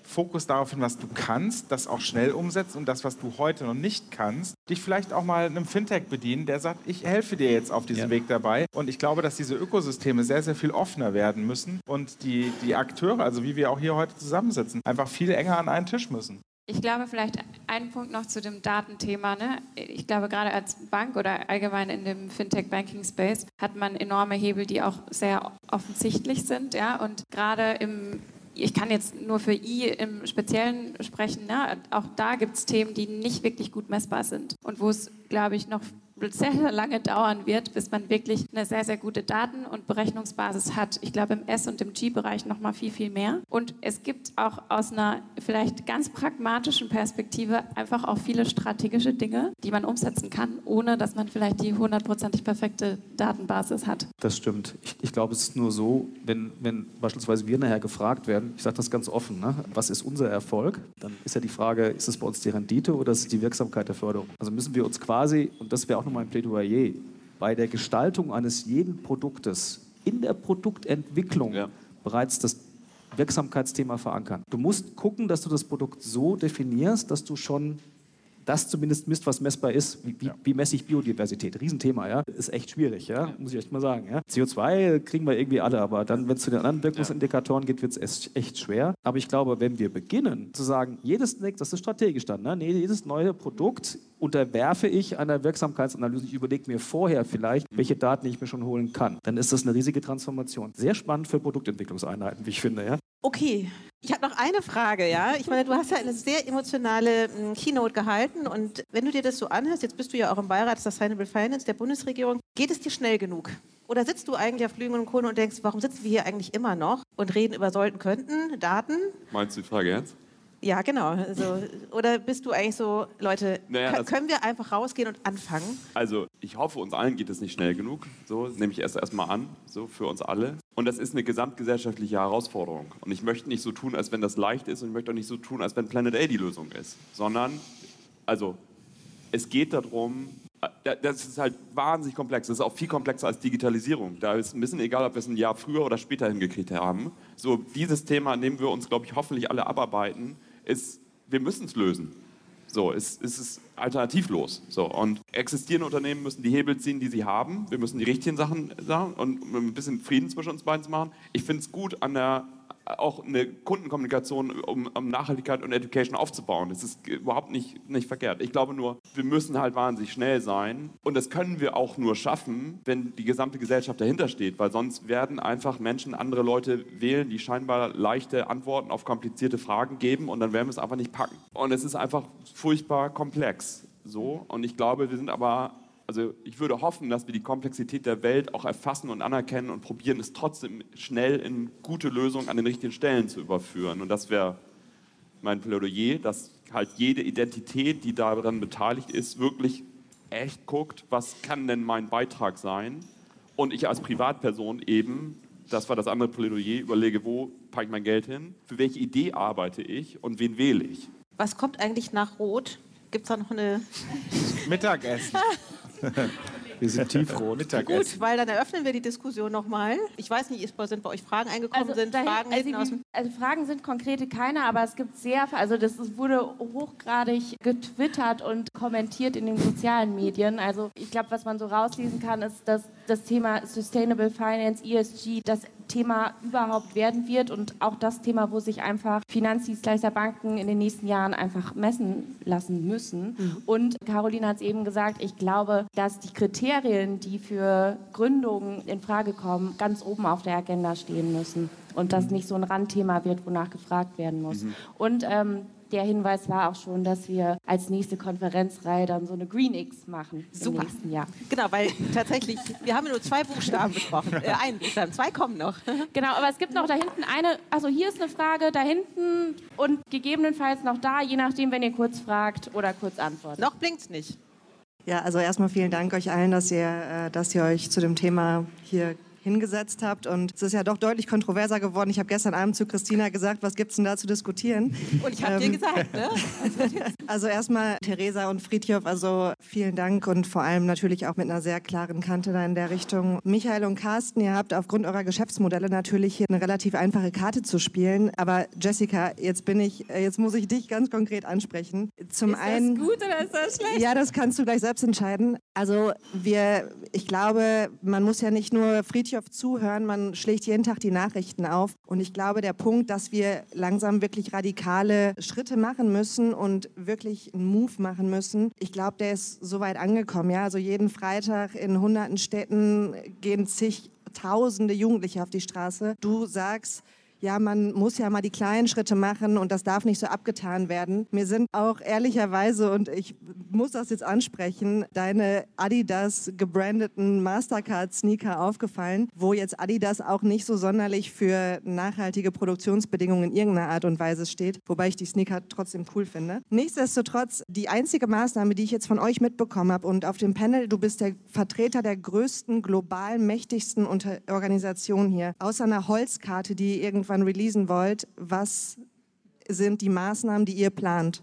Speaker 7: Fokus darauf hin, was du kannst, das auch schnell umsetzen und das, was du heute noch nicht kannst, dich vielleicht auch mal einem Fintech bedienen, der sagt, ich helfe dir jetzt auf diesem
Speaker 9: Ja.
Speaker 7: Weg dabei. Und ich glaube, dass diese Ökosysteme sehr, sehr viel offener werden müssen und die, die Akteure, also wie wir auch hier heute zusammensitzen, einfach viel enger an einen Tisch müssen.
Speaker 10: Ich glaube, vielleicht ein Punkt noch zu dem Datenthema. Ne? Ich glaube, gerade als Bank oder allgemein in dem Fintech-Banking-Space hat man enorme Hebel, die auch sehr offensichtlich sind. Ja? Und gerade im, ich kann jetzt nur für I im Speziellen sprechen, ne? auch da gibt es Themen, die nicht wirklich gut messbar sind und wo es, glaube ich, noch sehr, sehr lange dauern wird, bis man wirklich eine sehr, sehr gute Daten- und Berechnungsbasis hat. Ich glaube, im S- und im G-Bereich noch mal viel, viel mehr. Und es gibt auch aus einer vielleicht ganz pragmatischen Perspektive einfach auch viele strategische Dinge, die man umsetzen kann, ohne dass man vielleicht die hundertprozentig perfekte Datenbasis hat.
Speaker 9: Das stimmt. Ich, ich glaube, es ist nur so, wenn, wenn beispielsweise wir nachher gefragt werden, ich sage das ganz offen, ne, was ist unser Erfolg? Dann ist ja die Frage, ist es bei uns die Rendite oder ist es die Wirksamkeit der Förderung? Also müssen wir uns quasi, und das wäre auch nochmal ein Plädoyer, bei der Gestaltung eines jeden Produktes in der Produktentwicklung
Speaker 5: Ja.
Speaker 9: bereits das Wirksamkeitsthema verankern. Du musst gucken, dass du das Produkt so definierst, dass du schon das zumindest misst, was messbar ist. Wie, wie, wie messe ich Biodiversität? Riesenthema, ja. Ist echt schwierig, ja. Muss ich echt mal sagen. Ja? CO2 kriegen wir irgendwie alle, aber dann, wenn es zu den anderen Wirkungsindikatoren geht, wird es echt schwer. Aber ich glaube, wenn wir beginnen zu sagen, jedes, das ist strategisch dann, ne? nee, jedes neue Produkt unterwerfe ich einer Wirksamkeitsanalyse. Ich überlege mir vorher vielleicht, welche Daten ich mir schon holen kann. Dann ist das eine riesige Transformation. Sehr spannend für Produktentwicklungseinheiten, wie ich finde, ja.
Speaker 4: Okay, ich habe noch eine Frage, ja. Ich meine, du hast ja eine sehr emotionale m, Keynote gehalten und wenn du dir das so anhörst, jetzt bist du ja auch im Beirat Sustainable Finance der Bundesregierung, geht es dir schnell genug? Oder sitzt du eigentlich auf Flügen und Kohlen und denkst, warum sitzen wir hier eigentlich immer noch und reden über sollten, könnten, Daten?
Speaker 5: Meinst du die Frage ernst?
Speaker 4: Ja, genau. Also, oder bist du eigentlich so, Leute,
Speaker 5: Naja, das-
Speaker 4: können wir einfach rausgehen und anfangen?
Speaker 5: Also ich hoffe, uns allen geht es nicht schnell genug. So nehme ich erst erstmal an, so für uns alle. Und das ist eine gesamtgesellschaftliche Herausforderung. Und ich möchte nicht so tun, als wenn das leicht ist und ich möchte auch nicht so tun, als wenn Planet A die Lösung ist. Sondern, also es geht darum, äh, das ist halt wahnsinnig komplex. Das ist auch viel komplexer als Digitalisierung. Da ist ein bisschen egal, ob wir es ein Jahr früher oder später hingekriegt haben. So, dieses Thema, dem wir uns, glaube ich, hoffentlich alle abarbeiten, ist, wir müssen es lösen. So, es, es ist alternativlos. So, und existierende Unternehmen müssen die Hebel ziehen, die sie haben. Wir müssen die richtigen Sachen sagen und ein bisschen Frieden zwischen uns beiden machen. Ich finde es gut, an der, auch eine Kundenkommunikation, um, um Nachhaltigkeit und Education aufzubauen. Das ist überhaupt nicht, nicht verkehrt. Ich glaube nur, wir müssen halt wahnsinnig schnell sein. Und das können wir auch nur schaffen, wenn die gesamte Gesellschaft dahinter steht. Weil sonst werden einfach Menschen andere Leute wählen, die scheinbar leichte Antworten auf komplizierte Fragen geben. Und dann werden wir es einfach nicht packen. Und es ist einfach furchtbar komplex. So. Und ich glaube, wir sind aber also ich würde hoffen, dass wir die Komplexität der Welt auch erfassen und anerkennen und probieren, es trotzdem schnell in gute Lösungen an den richtigen Stellen zu überführen. Und das wäre mein Plädoyer, dass halt jede Identität, die daran beteiligt ist, wirklich echt guckt, was kann denn mein Beitrag sein? Und ich als Privatperson eben, das war das andere Plädoyer, überlege, wo packe ich mein Geld hin, für welche Idee arbeite ich und wen wähle ich.
Speaker 4: Was kommt eigentlich nach Rot? Gibt es da noch eine...
Speaker 7: Mittagessen.
Speaker 9: Wir sind tiefrot.
Speaker 4: Gut, weil dann eröffnen wir die Diskussion nochmal. Ich weiß nicht, ist, sind bei euch Fragen eingekommen? sind
Speaker 11: dahin-
Speaker 4: Fragen
Speaker 11: also,
Speaker 4: aus dem
Speaker 11: also Fragen sind konkrete keine, aber es gibt sehr, also das ist, wurde hochgradig getwittert und kommentiert in den sozialen Medien. Also ich glaube, was man so rauslesen kann, ist, dass das Thema Sustainable Finance, ESG, das Thema überhaupt werden wird und auch das Thema, wo sich einfach Finanzdienstleister, Banken in den nächsten Jahren einfach messen lassen müssen. Und Caroline hat es eben gesagt, ich glaube, dass die Kriterien, die für Gründungen in Frage kommen, ganz oben auf der Agenda stehen müssen und das nicht so ein Randthema wird, wonach gefragt werden muss. Und ähm, der Hinweis war auch schon, dass wir als nächste Konferenzreihe dann so eine Green X machen Super. im nächsten Jahr.
Speaker 4: Genau, weil tatsächlich, wir haben nur zwei Buchstaben besprochen. Äh, einen Buchstaben, zwei kommen noch.
Speaker 11: Genau, aber es gibt noch da hinten eine, also hier ist eine Frage, da hinten und gegebenenfalls noch da, je nachdem, wenn ihr kurz fragt oder kurz antwortet.
Speaker 4: Noch blinkt es nicht.
Speaker 12: Ja, also erstmal vielen Dank euch allen, dass ihr, äh, dass ihr euch zu dem Thema hier hingesetzt habt. Und es ist ja doch deutlich kontroverser geworden. Ich habe gestern Abend zu Christina gesagt, was gibt es denn da zu diskutieren?
Speaker 4: Und ich habe ähm, dir gesagt, ne?
Speaker 12: Also erstmal Theresa und Friedhof, also vielen Dank und vor allem natürlich auch mit einer sehr klaren Kante da in der Richtung. Michael und Carsten, ihr habt aufgrund eurer Geschäftsmodelle natürlich hier eine relativ einfache Karte zu spielen. Aber Jessica, jetzt bin ich, jetzt muss ich dich ganz konkret ansprechen.
Speaker 11: Zum ist einen, das gut oder ist das schlecht?
Speaker 12: Ja, das kannst du gleich selbst entscheiden. Also wir, ich glaube, man muss ja nicht nur Friedhof auf zuhören. Man schlägt jeden Tag die Nachrichten auf. Und ich glaube, der Punkt, dass wir langsam wirklich radikale Schritte machen müssen und wirklich einen Move machen müssen, ich glaube, der ist so weit angekommen. Ja? Also jeden Freitag in hunderten Städten gehen zigtausende Jugendliche auf die Straße. Du sagst, ja, man muss ja mal die kleinen Schritte machen und das darf nicht so abgetan werden. Mir sind auch ehrlicherweise, und ich muss das jetzt ansprechen, deine Adidas gebrandeten Mastercard-Sneaker aufgefallen, wo jetzt Adidas auch nicht so sonderlich für nachhaltige Produktionsbedingungen in irgendeiner Art und Weise steht, wobei ich die Sneaker trotzdem cool finde. Nichtsdestotrotz, die einzige Maßnahme, die ich jetzt von euch mitbekommen habe und auf dem Panel, du bist der Vertreter der größten, global mächtigsten Organisation hier, außer einer Holzkarte, die irgendwann irgendwann releasen wollt, was sind die Maßnahmen, die ihr plant?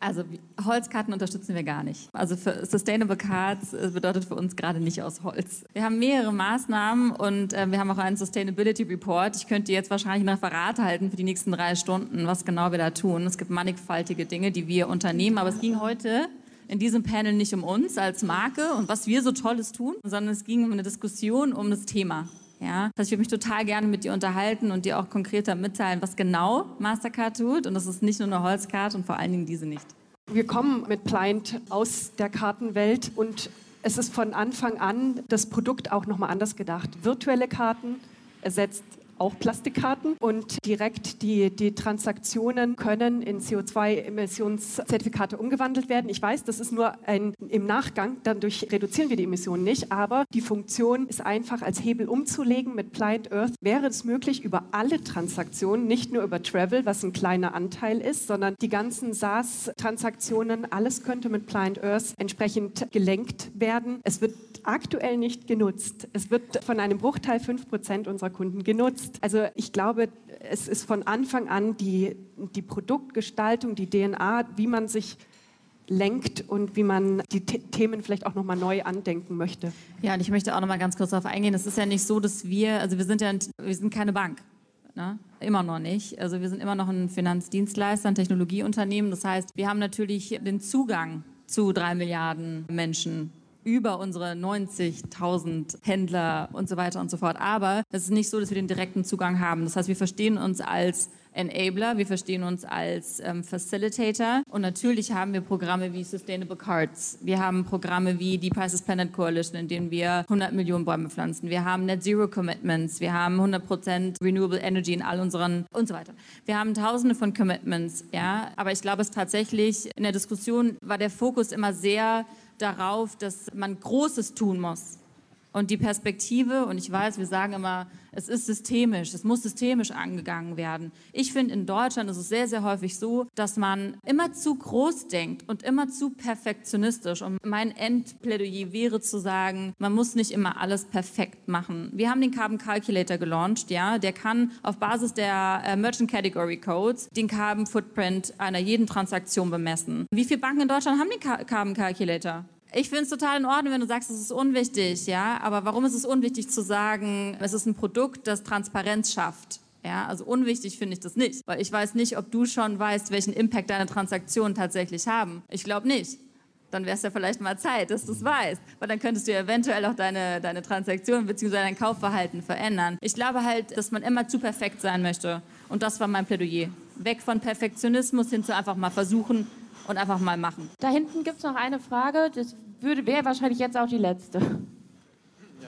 Speaker 8: Also Holzkarten unterstützen wir gar nicht. Also Sustainable Cards äh, bedeutet für uns gerade nicht aus Holz. Wir haben mehrere Maßnahmen und äh, wir haben auch einen Sustainability Report. Ich könnte jetzt wahrscheinlich ein Referat halten für die nächsten drei Stunden, was genau wir da tun. Es gibt mannigfaltige Dinge, die wir unternehmen, aber es ging heute in diesem Panel nicht um uns als Marke und was wir so Tolles tun, sondern es ging um eine Diskussion um das Thema. Ja? Das ich würde mich total gerne mit dir unterhalten und dir auch konkreter mitteilen, was genau Mastercard tut. Und das ist nicht nur eine Holzkarte und vor allen Dingen diese nicht.
Speaker 6: Wir kommen mit Pliant aus der Kartenwelt und es ist von Anfang an das Produkt auch nochmal anders gedacht. Virtuelle Karten ersetzt auch Plastikkarten und direkt die, die Transaktionen können in CO2-Emissionszertifikate umgewandelt werden. Ich weiß, das ist nur ein, im Nachgang, dadurch reduzieren wir die Emissionen nicht, aber die Funktion ist einfach als Hebel umzulegen. Mit Pliant Earth wäre es möglich, über alle Transaktionen, nicht nur über Travel, was ein kleiner Anteil ist, sondern die ganzen SaaS-Transaktionen, alles könnte mit Pliant Earth entsprechend gelenkt werden. Es wird aktuell nicht genutzt. Es wird von einem Bruchteil 5% unserer Kunden genutzt. Also ich glaube, es ist von Anfang an die, die Produktgestaltung, die DNA, wie man sich lenkt und wie man die The Themen vielleicht auch nochmal neu andenken möchte.
Speaker 8: Ja, und ich möchte auch nochmal ganz kurz darauf eingehen. Es ist ja nicht so, dass wir, also wir sind ja wir sind keine Bank. Ne? Immer noch nicht. Also wir sind immer noch ein Finanzdienstleister, ein Technologieunternehmen. Das heißt, wir haben natürlich den Zugang zu drei Milliarden Menschen über unsere 90.000 Händler und so weiter und so fort. Aber es ist nicht so, dass wir den direkten Zugang haben. Das heißt, wir verstehen uns als Enabler, wir verstehen uns als ähm, Facilitator und natürlich haben wir Programme wie Sustainable Cards. Wir haben Programme wie die Prices Planet Coalition, in denen wir 100 Millionen Bäume pflanzen. Wir haben Net Zero Commitments. Wir haben 100% Renewable Energy in all unseren und so weiter. Wir haben tausende von Commitments, ja. Aber ich glaube, es tatsächlich in der Diskussion war der Fokus immer sehr darauf, dass man Großes tun muss. Und die Perspektive, und ich weiß, wir sagen immer, es ist systemisch, es muss systemisch angegangen werden. Ich finde, in Deutschland ist es sehr, sehr häufig so, dass man immer zu groß denkt und immer zu perfektionistisch. Und mein Endplädoyer wäre zu sagen, man muss nicht immer alles perfekt machen. Wir haben den Carbon Calculator gelauncht, ja, der kann auf Basis der äh, Merchant Category Codes den Carbon Footprint einer jeden Transaktion bemessen. Wie viele Banken in Deutschland haben den Carbon Calculator? Ich finde es total in Ordnung, wenn du sagst, es ist unwichtig, ja. Aber warum ist es unwichtig zu sagen, es ist ein Produkt, das Transparenz schafft? Ja, also unwichtig finde ich das nicht, weil ich weiß nicht, ob du schon weißt, welchen Impact deine Transaktionen tatsächlich haben. Ich glaube nicht. Dann wäre es ja vielleicht mal Zeit, dass du es weißt, weil dann könntest du eventuell auch deine, deine Transaktion bzw. dein Kaufverhalten verändern. Ich glaube halt, dass man immer zu perfekt sein möchte und das war mein Plädoyer. Weg von Perfektionismus hin zu einfach mal versuchen, und einfach mal machen.
Speaker 11: Da hinten gibt es noch eine Frage, das wäre wahrscheinlich jetzt auch die letzte.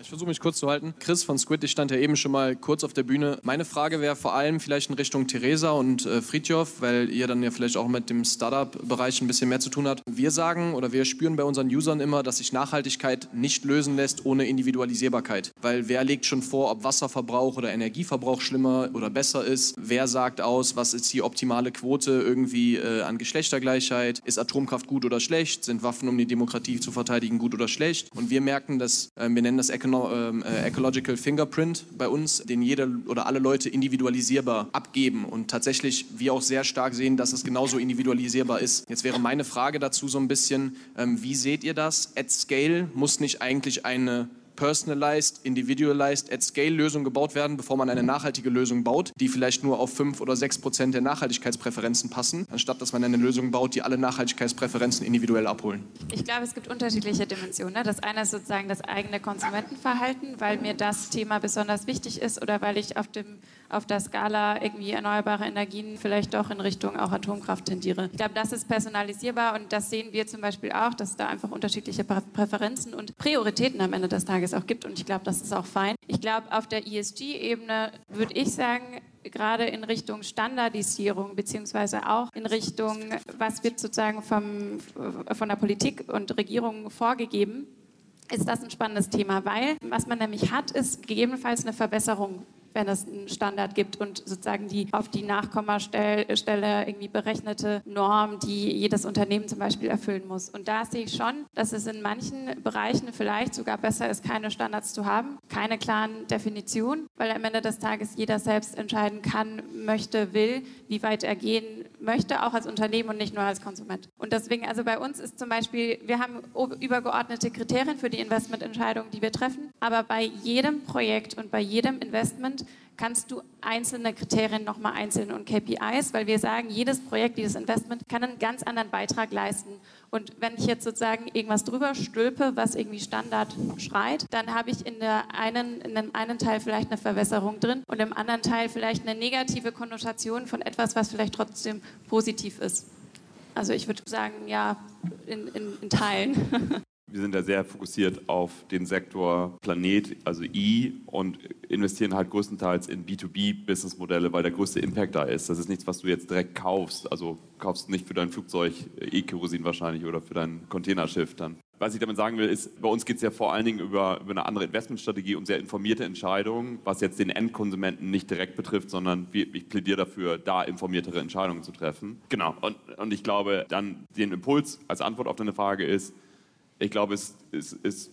Speaker 13: Ich versuche mich kurz zu halten. Chris von Squid, ich stand ja eben schon mal kurz auf der Bühne. Meine Frage wäre vor allem vielleicht in Richtung Theresa und äh, Fritjof, weil ihr dann ja vielleicht auch mit dem Startup-Bereich ein bisschen mehr zu tun habt. Wir sagen oder wir spüren bei unseren Usern immer, dass sich Nachhaltigkeit nicht lösen lässt ohne Individualisierbarkeit. Weil wer legt schon vor, ob Wasserverbrauch oder Energieverbrauch schlimmer oder besser ist? Wer sagt aus, was ist die optimale Quote irgendwie äh, an Geschlechtergleichheit? Ist Atomkraft gut oder schlecht? Sind Waffen, um die Demokratie zu verteidigen, gut oder schlecht? Und wir merken, dass, äh, wir nennen das Econo äh, Ecological Fingerprint bei uns, den jeder oder alle Leute individualisierbar abgeben und tatsächlich wir auch sehr stark sehen, dass es genauso individualisierbar ist. Jetzt wäre meine Frage dazu so ein bisschen, ähm, wie seht ihr das? At Scale muss nicht eigentlich eine personalized, individualized, at scale Lösung gebaut werden, bevor man eine nachhaltige Lösung baut, die vielleicht nur auf 5 oder 6 Prozent der Nachhaltigkeitspräferenzen passen, anstatt dass man eine Lösung baut, die alle Nachhaltigkeitspräferenzen individuell abholen.
Speaker 10: Ich glaube, es gibt unterschiedliche Dimensionen. Ne? Das eine ist sozusagen das eigene Konsumentenverhalten, weil mir das Thema besonders wichtig ist oder weil ich auf dem auf der Skala irgendwie erneuerbare Energien vielleicht doch in Richtung auch Atomkraft tendiere. Ich glaube, das ist personalisierbar und das sehen wir zum Beispiel auch, dass es da einfach unterschiedliche Präferenzen und Prioritäten am Ende des Tages auch gibt und ich glaube, das ist auch fein. Ich glaube, auf der ESG-Ebene würde ich sagen, gerade in Richtung Standardisierung beziehungsweise auch in Richtung, was wird sozusagen vom, von der Politik und Regierung vorgegeben, ist das ein spannendes Thema, weil was man nämlich hat, ist gegebenenfalls eine Verbesserung wenn es einen Standard gibt und sozusagen die auf die Nachkommastelle irgendwie berechnete Norm, die jedes Unternehmen zum Beispiel erfüllen muss. Und da sehe ich schon, dass es in manchen Bereichen vielleicht sogar besser ist, keine Standards zu haben, keine klaren Definitionen, weil am Ende des Tages jeder selbst entscheiden kann, möchte, will, wie weit er gehen möchte, auch als Unternehmen und nicht nur als Konsument. Und deswegen, also bei uns ist zum Beispiel, wir haben übergeordnete Kriterien für die Investmententscheidungen, die wir treffen, aber bei jedem Projekt und bei jedem Investment kannst du einzelne Kriterien nochmal einzeln und KPIs, weil wir sagen, jedes Projekt, jedes Investment kann einen ganz anderen Beitrag leisten. Und wenn ich jetzt sozusagen irgendwas drüber stülpe, was irgendwie Standard schreit, dann habe ich in, der einen, in dem einen Teil vielleicht eine Verwässerung drin und im anderen Teil vielleicht eine negative Konnotation von etwas, was vielleicht trotzdem positiv ist. Also ich würde sagen, ja, in, in, in Teilen.
Speaker 5: wir sind da sehr fokussiert auf den Sektor Planet, also I, und investieren halt größtenteils in B2B-Businessmodelle, weil der größte Impact da ist. Das ist nichts, was du jetzt direkt kaufst. Also kaufst nicht für dein Flugzeug E-Kerosin wahrscheinlich oder für dein Containerschiff dann. Was ich damit sagen will, ist, bei uns geht es ja vor allen Dingen über, über eine andere Investmentstrategie und sehr informierte Entscheidungen, was jetzt den Endkonsumenten nicht direkt betrifft, sondern ich plädiere dafür, da informiertere Entscheidungen zu treffen. Genau. Und, und ich glaube, dann den Impuls als Antwort auf deine Frage ist, ich glaube, es ist,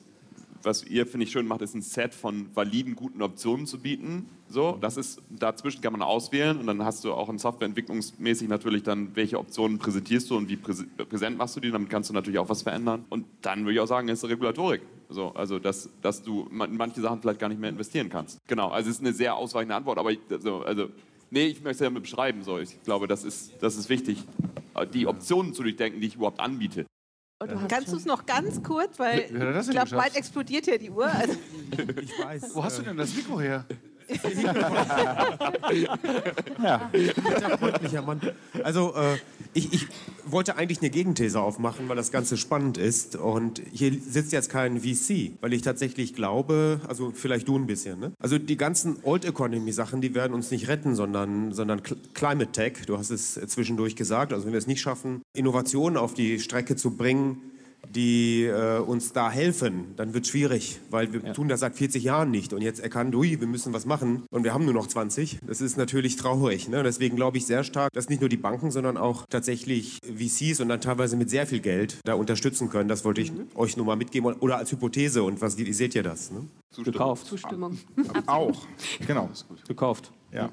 Speaker 5: was ihr, finde ich, schön macht, ist ein Set von validen, guten Optionen zu bieten. So, das ist, dazwischen kann man auswählen und dann hast du auch in Softwareentwicklungsmäßig natürlich dann, welche Optionen präsentierst du und wie präsent machst du die, damit kannst du natürlich auch was verändern. Und dann würde ich auch sagen, ist Regulatorik. So, also, dass, dass du manche Sachen vielleicht gar nicht mehr investieren kannst. Genau, also es ist eine sehr ausweichende Antwort, aber ich, also, also nee, ich möchte es ja beschreiben. So. Ich glaube, das ist, das ist wichtig, die Optionen zu durchdenken, die ich überhaupt anbiete.
Speaker 4: Und du Kannst du es noch ganz kurz, weil ich glaube, bald explodiert hier die Uhr. Also
Speaker 3: ich weiß. Wo hast du denn das Mikro her?
Speaker 14: ja, der freundlicher Mann. Also, äh, ich, ich, wollte eigentlich eine Gegenthese aufmachen, weil das Ganze spannend ist. Und hier sitzt jetzt kein VC, weil ich tatsächlich glaube, also vielleicht du ein bisschen, ne? Also die ganzen Old Economy Sachen, die werden uns nicht retten, sondern, sondern Climate Tech, du hast es zwischendurch gesagt, also wenn wir es nicht schaffen, Innovationen auf die Strecke zu bringen, die äh, uns da helfen, dann wird es schwierig, weil wir ja. tun das seit 40 Jahren nicht und jetzt erkannt, ui, wir müssen was machen und wir haben nur noch 20. Das ist natürlich traurig. Ne? Deswegen glaube ich sehr stark, dass nicht nur die Banken, sondern auch tatsächlich VCs und dann teilweise mit sehr viel Geld da unterstützen können. Das wollte ich mhm. euch nur mal mitgeben oder als Hypothese und was, wie seht ihr das? Ne?
Speaker 9: Gekauft.
Speaker 4: Zustimmung.
Speaker 7: Auch, genau.
Speaker 9: Gekauft.
Speaker 7: Ja.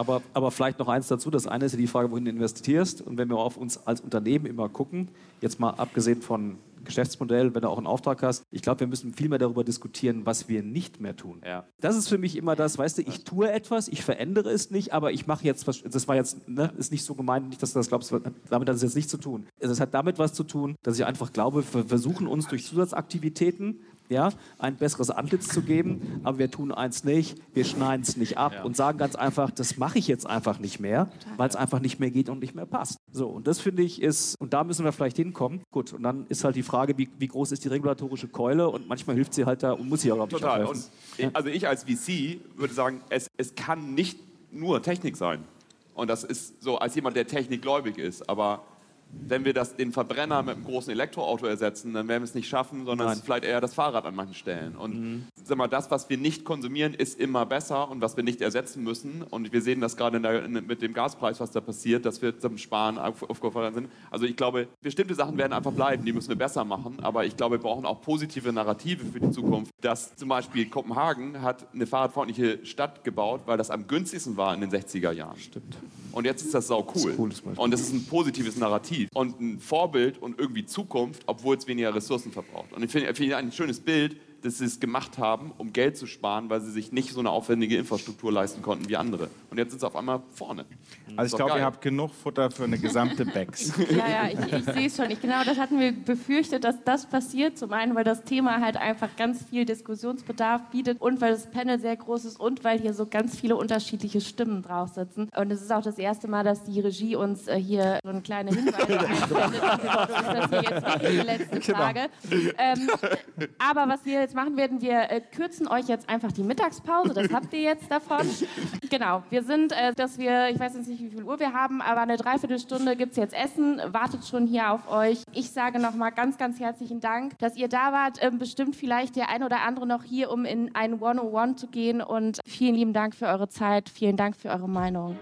Speaker 9: Aber, aber vielleicht noch eins dazu. Das eine ist ja die Frage, wohin du investierst. Und wenn wir auf uns als Unternehmen immer gucken, jetzt mal abgesehen von Geschäftsmodell, wenn du auch einen Auftrag hast. Ich glaube, wir müssen viel mehr darüber diskutieren, was wir nicht mehr tun. Ja. Das ist für mich immer das, weißt du, ich tue etwas, ich verändere es nicht, aber ich mache jetzt was, das war jetzt, ne, ist nicht so gemeint, nicht, dass du das glaubst, damit hat es jetzt nichts zu tun. Es hat damit was zu tun, dass ich einfach glaube, wir versuchen uns durch Zusatzaktivitäten ja, ein besseres Antlitz zu geben, aber wir tun eins nicht, wir schneiden es nicht ab ja. und sagen ganz einfach, das mache ich jetzt einfach nicht mehr, weil es einfach nicht mehr geht und nicht mehr passt. So, und das finde ich ist, und da müssen wir vielleicht hinkommen. Gut, und dann ist halt die Frage, wie, wie groß ist die regulatorische Keule und manchmal hilft sie halt da und muss sie auch, glaube
Speaker 5: ich, Total. Und ich, also ich als VC würde sagen, es, es kann nicht nur Technik sein. Und das ist so als jemand, der technikgläubig ist, aber wenn wir das, den Verbrenner mit einem großen Elektroauto ersetzen, dann werden wir es nicht schaffen, sondern Nein. es ist vielleicht eher das Fahrrad an manchen Stellen. Und mhm. sag mal, das, was wir nicht konsumieren, ist immer besser und was wir nicht ersetzen müssen. Und wir sehen das gerade mit dem Gaspreis, was da passiert, dass wir zum Sparen aufgefordert sind. Also ich glaube, bestimmte Sachen werden einfach bleiben, die müssen wir besser machen. Aber ich glaube, wir brauchen auch positive Narrative für die Zukunft. Dass zum Beispiel Kopenhagen hat eine fahrradfreundliche Stadt gebaut, weil das am günstigsten war in den 60er Jahren.
Speaker 9: Stimmt.
Speaker 5: Und jetzt ist das sau cool. Das und das ist ein positives Narrativ und ein Vorbild und irgendwie Zukunft, obwohl es weniger Ressourcen verbraucht. Und ich finde find ein schönes Bild, dass sie es gemacht haben, um Geld zu sparen, weil sie sich nicht so eine aufwendige Infrastruktur leisten konnten wie andere. Und jetzt sind sie auf einmal vorne.
Speaker 7: Also ich glaube, ihr habt genug Futter für eine gesamte Becks.
Speaker 11: ja, ja, ich, ich sehe es schon. Ich, genau das hatten wir befürchtet, dass das passiert. Zum einen, weil das Thema halt einfach ganz viel Diskussionsbedarf bietet und weil das Panel sehr groß ist und weil hier so ganz viele unterschiedliche Stimmen drauf sitzen. Und es ist auch das erste Mal, dass die Regie uns äh, hier so eine kleine Hinweis einblendet. ist das hier jetzt die letzte genau. Frage. Genau. Ähm, aber was wir jetzt machen werden, wir äh, kürzen euch jetzt einfach die Mittagspause. Das habt ihr jetzt davon. Genau, wir sind, äh, dass wir, ich weiß jetzt nicht, wie viel Uhr wir haben, aber eine Dreiviertelstunde gibt es jetzt Essen, wartet schon hier auf euch. Ich sage nochmal ganz, ganz herzlichen Dank, dass ihr da wart. Ähm, bestimmt vielleicht der ein oder andere noch hier, um in ein 101 zu gehen. Und vielen lieben Dank für eure Zeit. Vielen Dank für eure Meinung.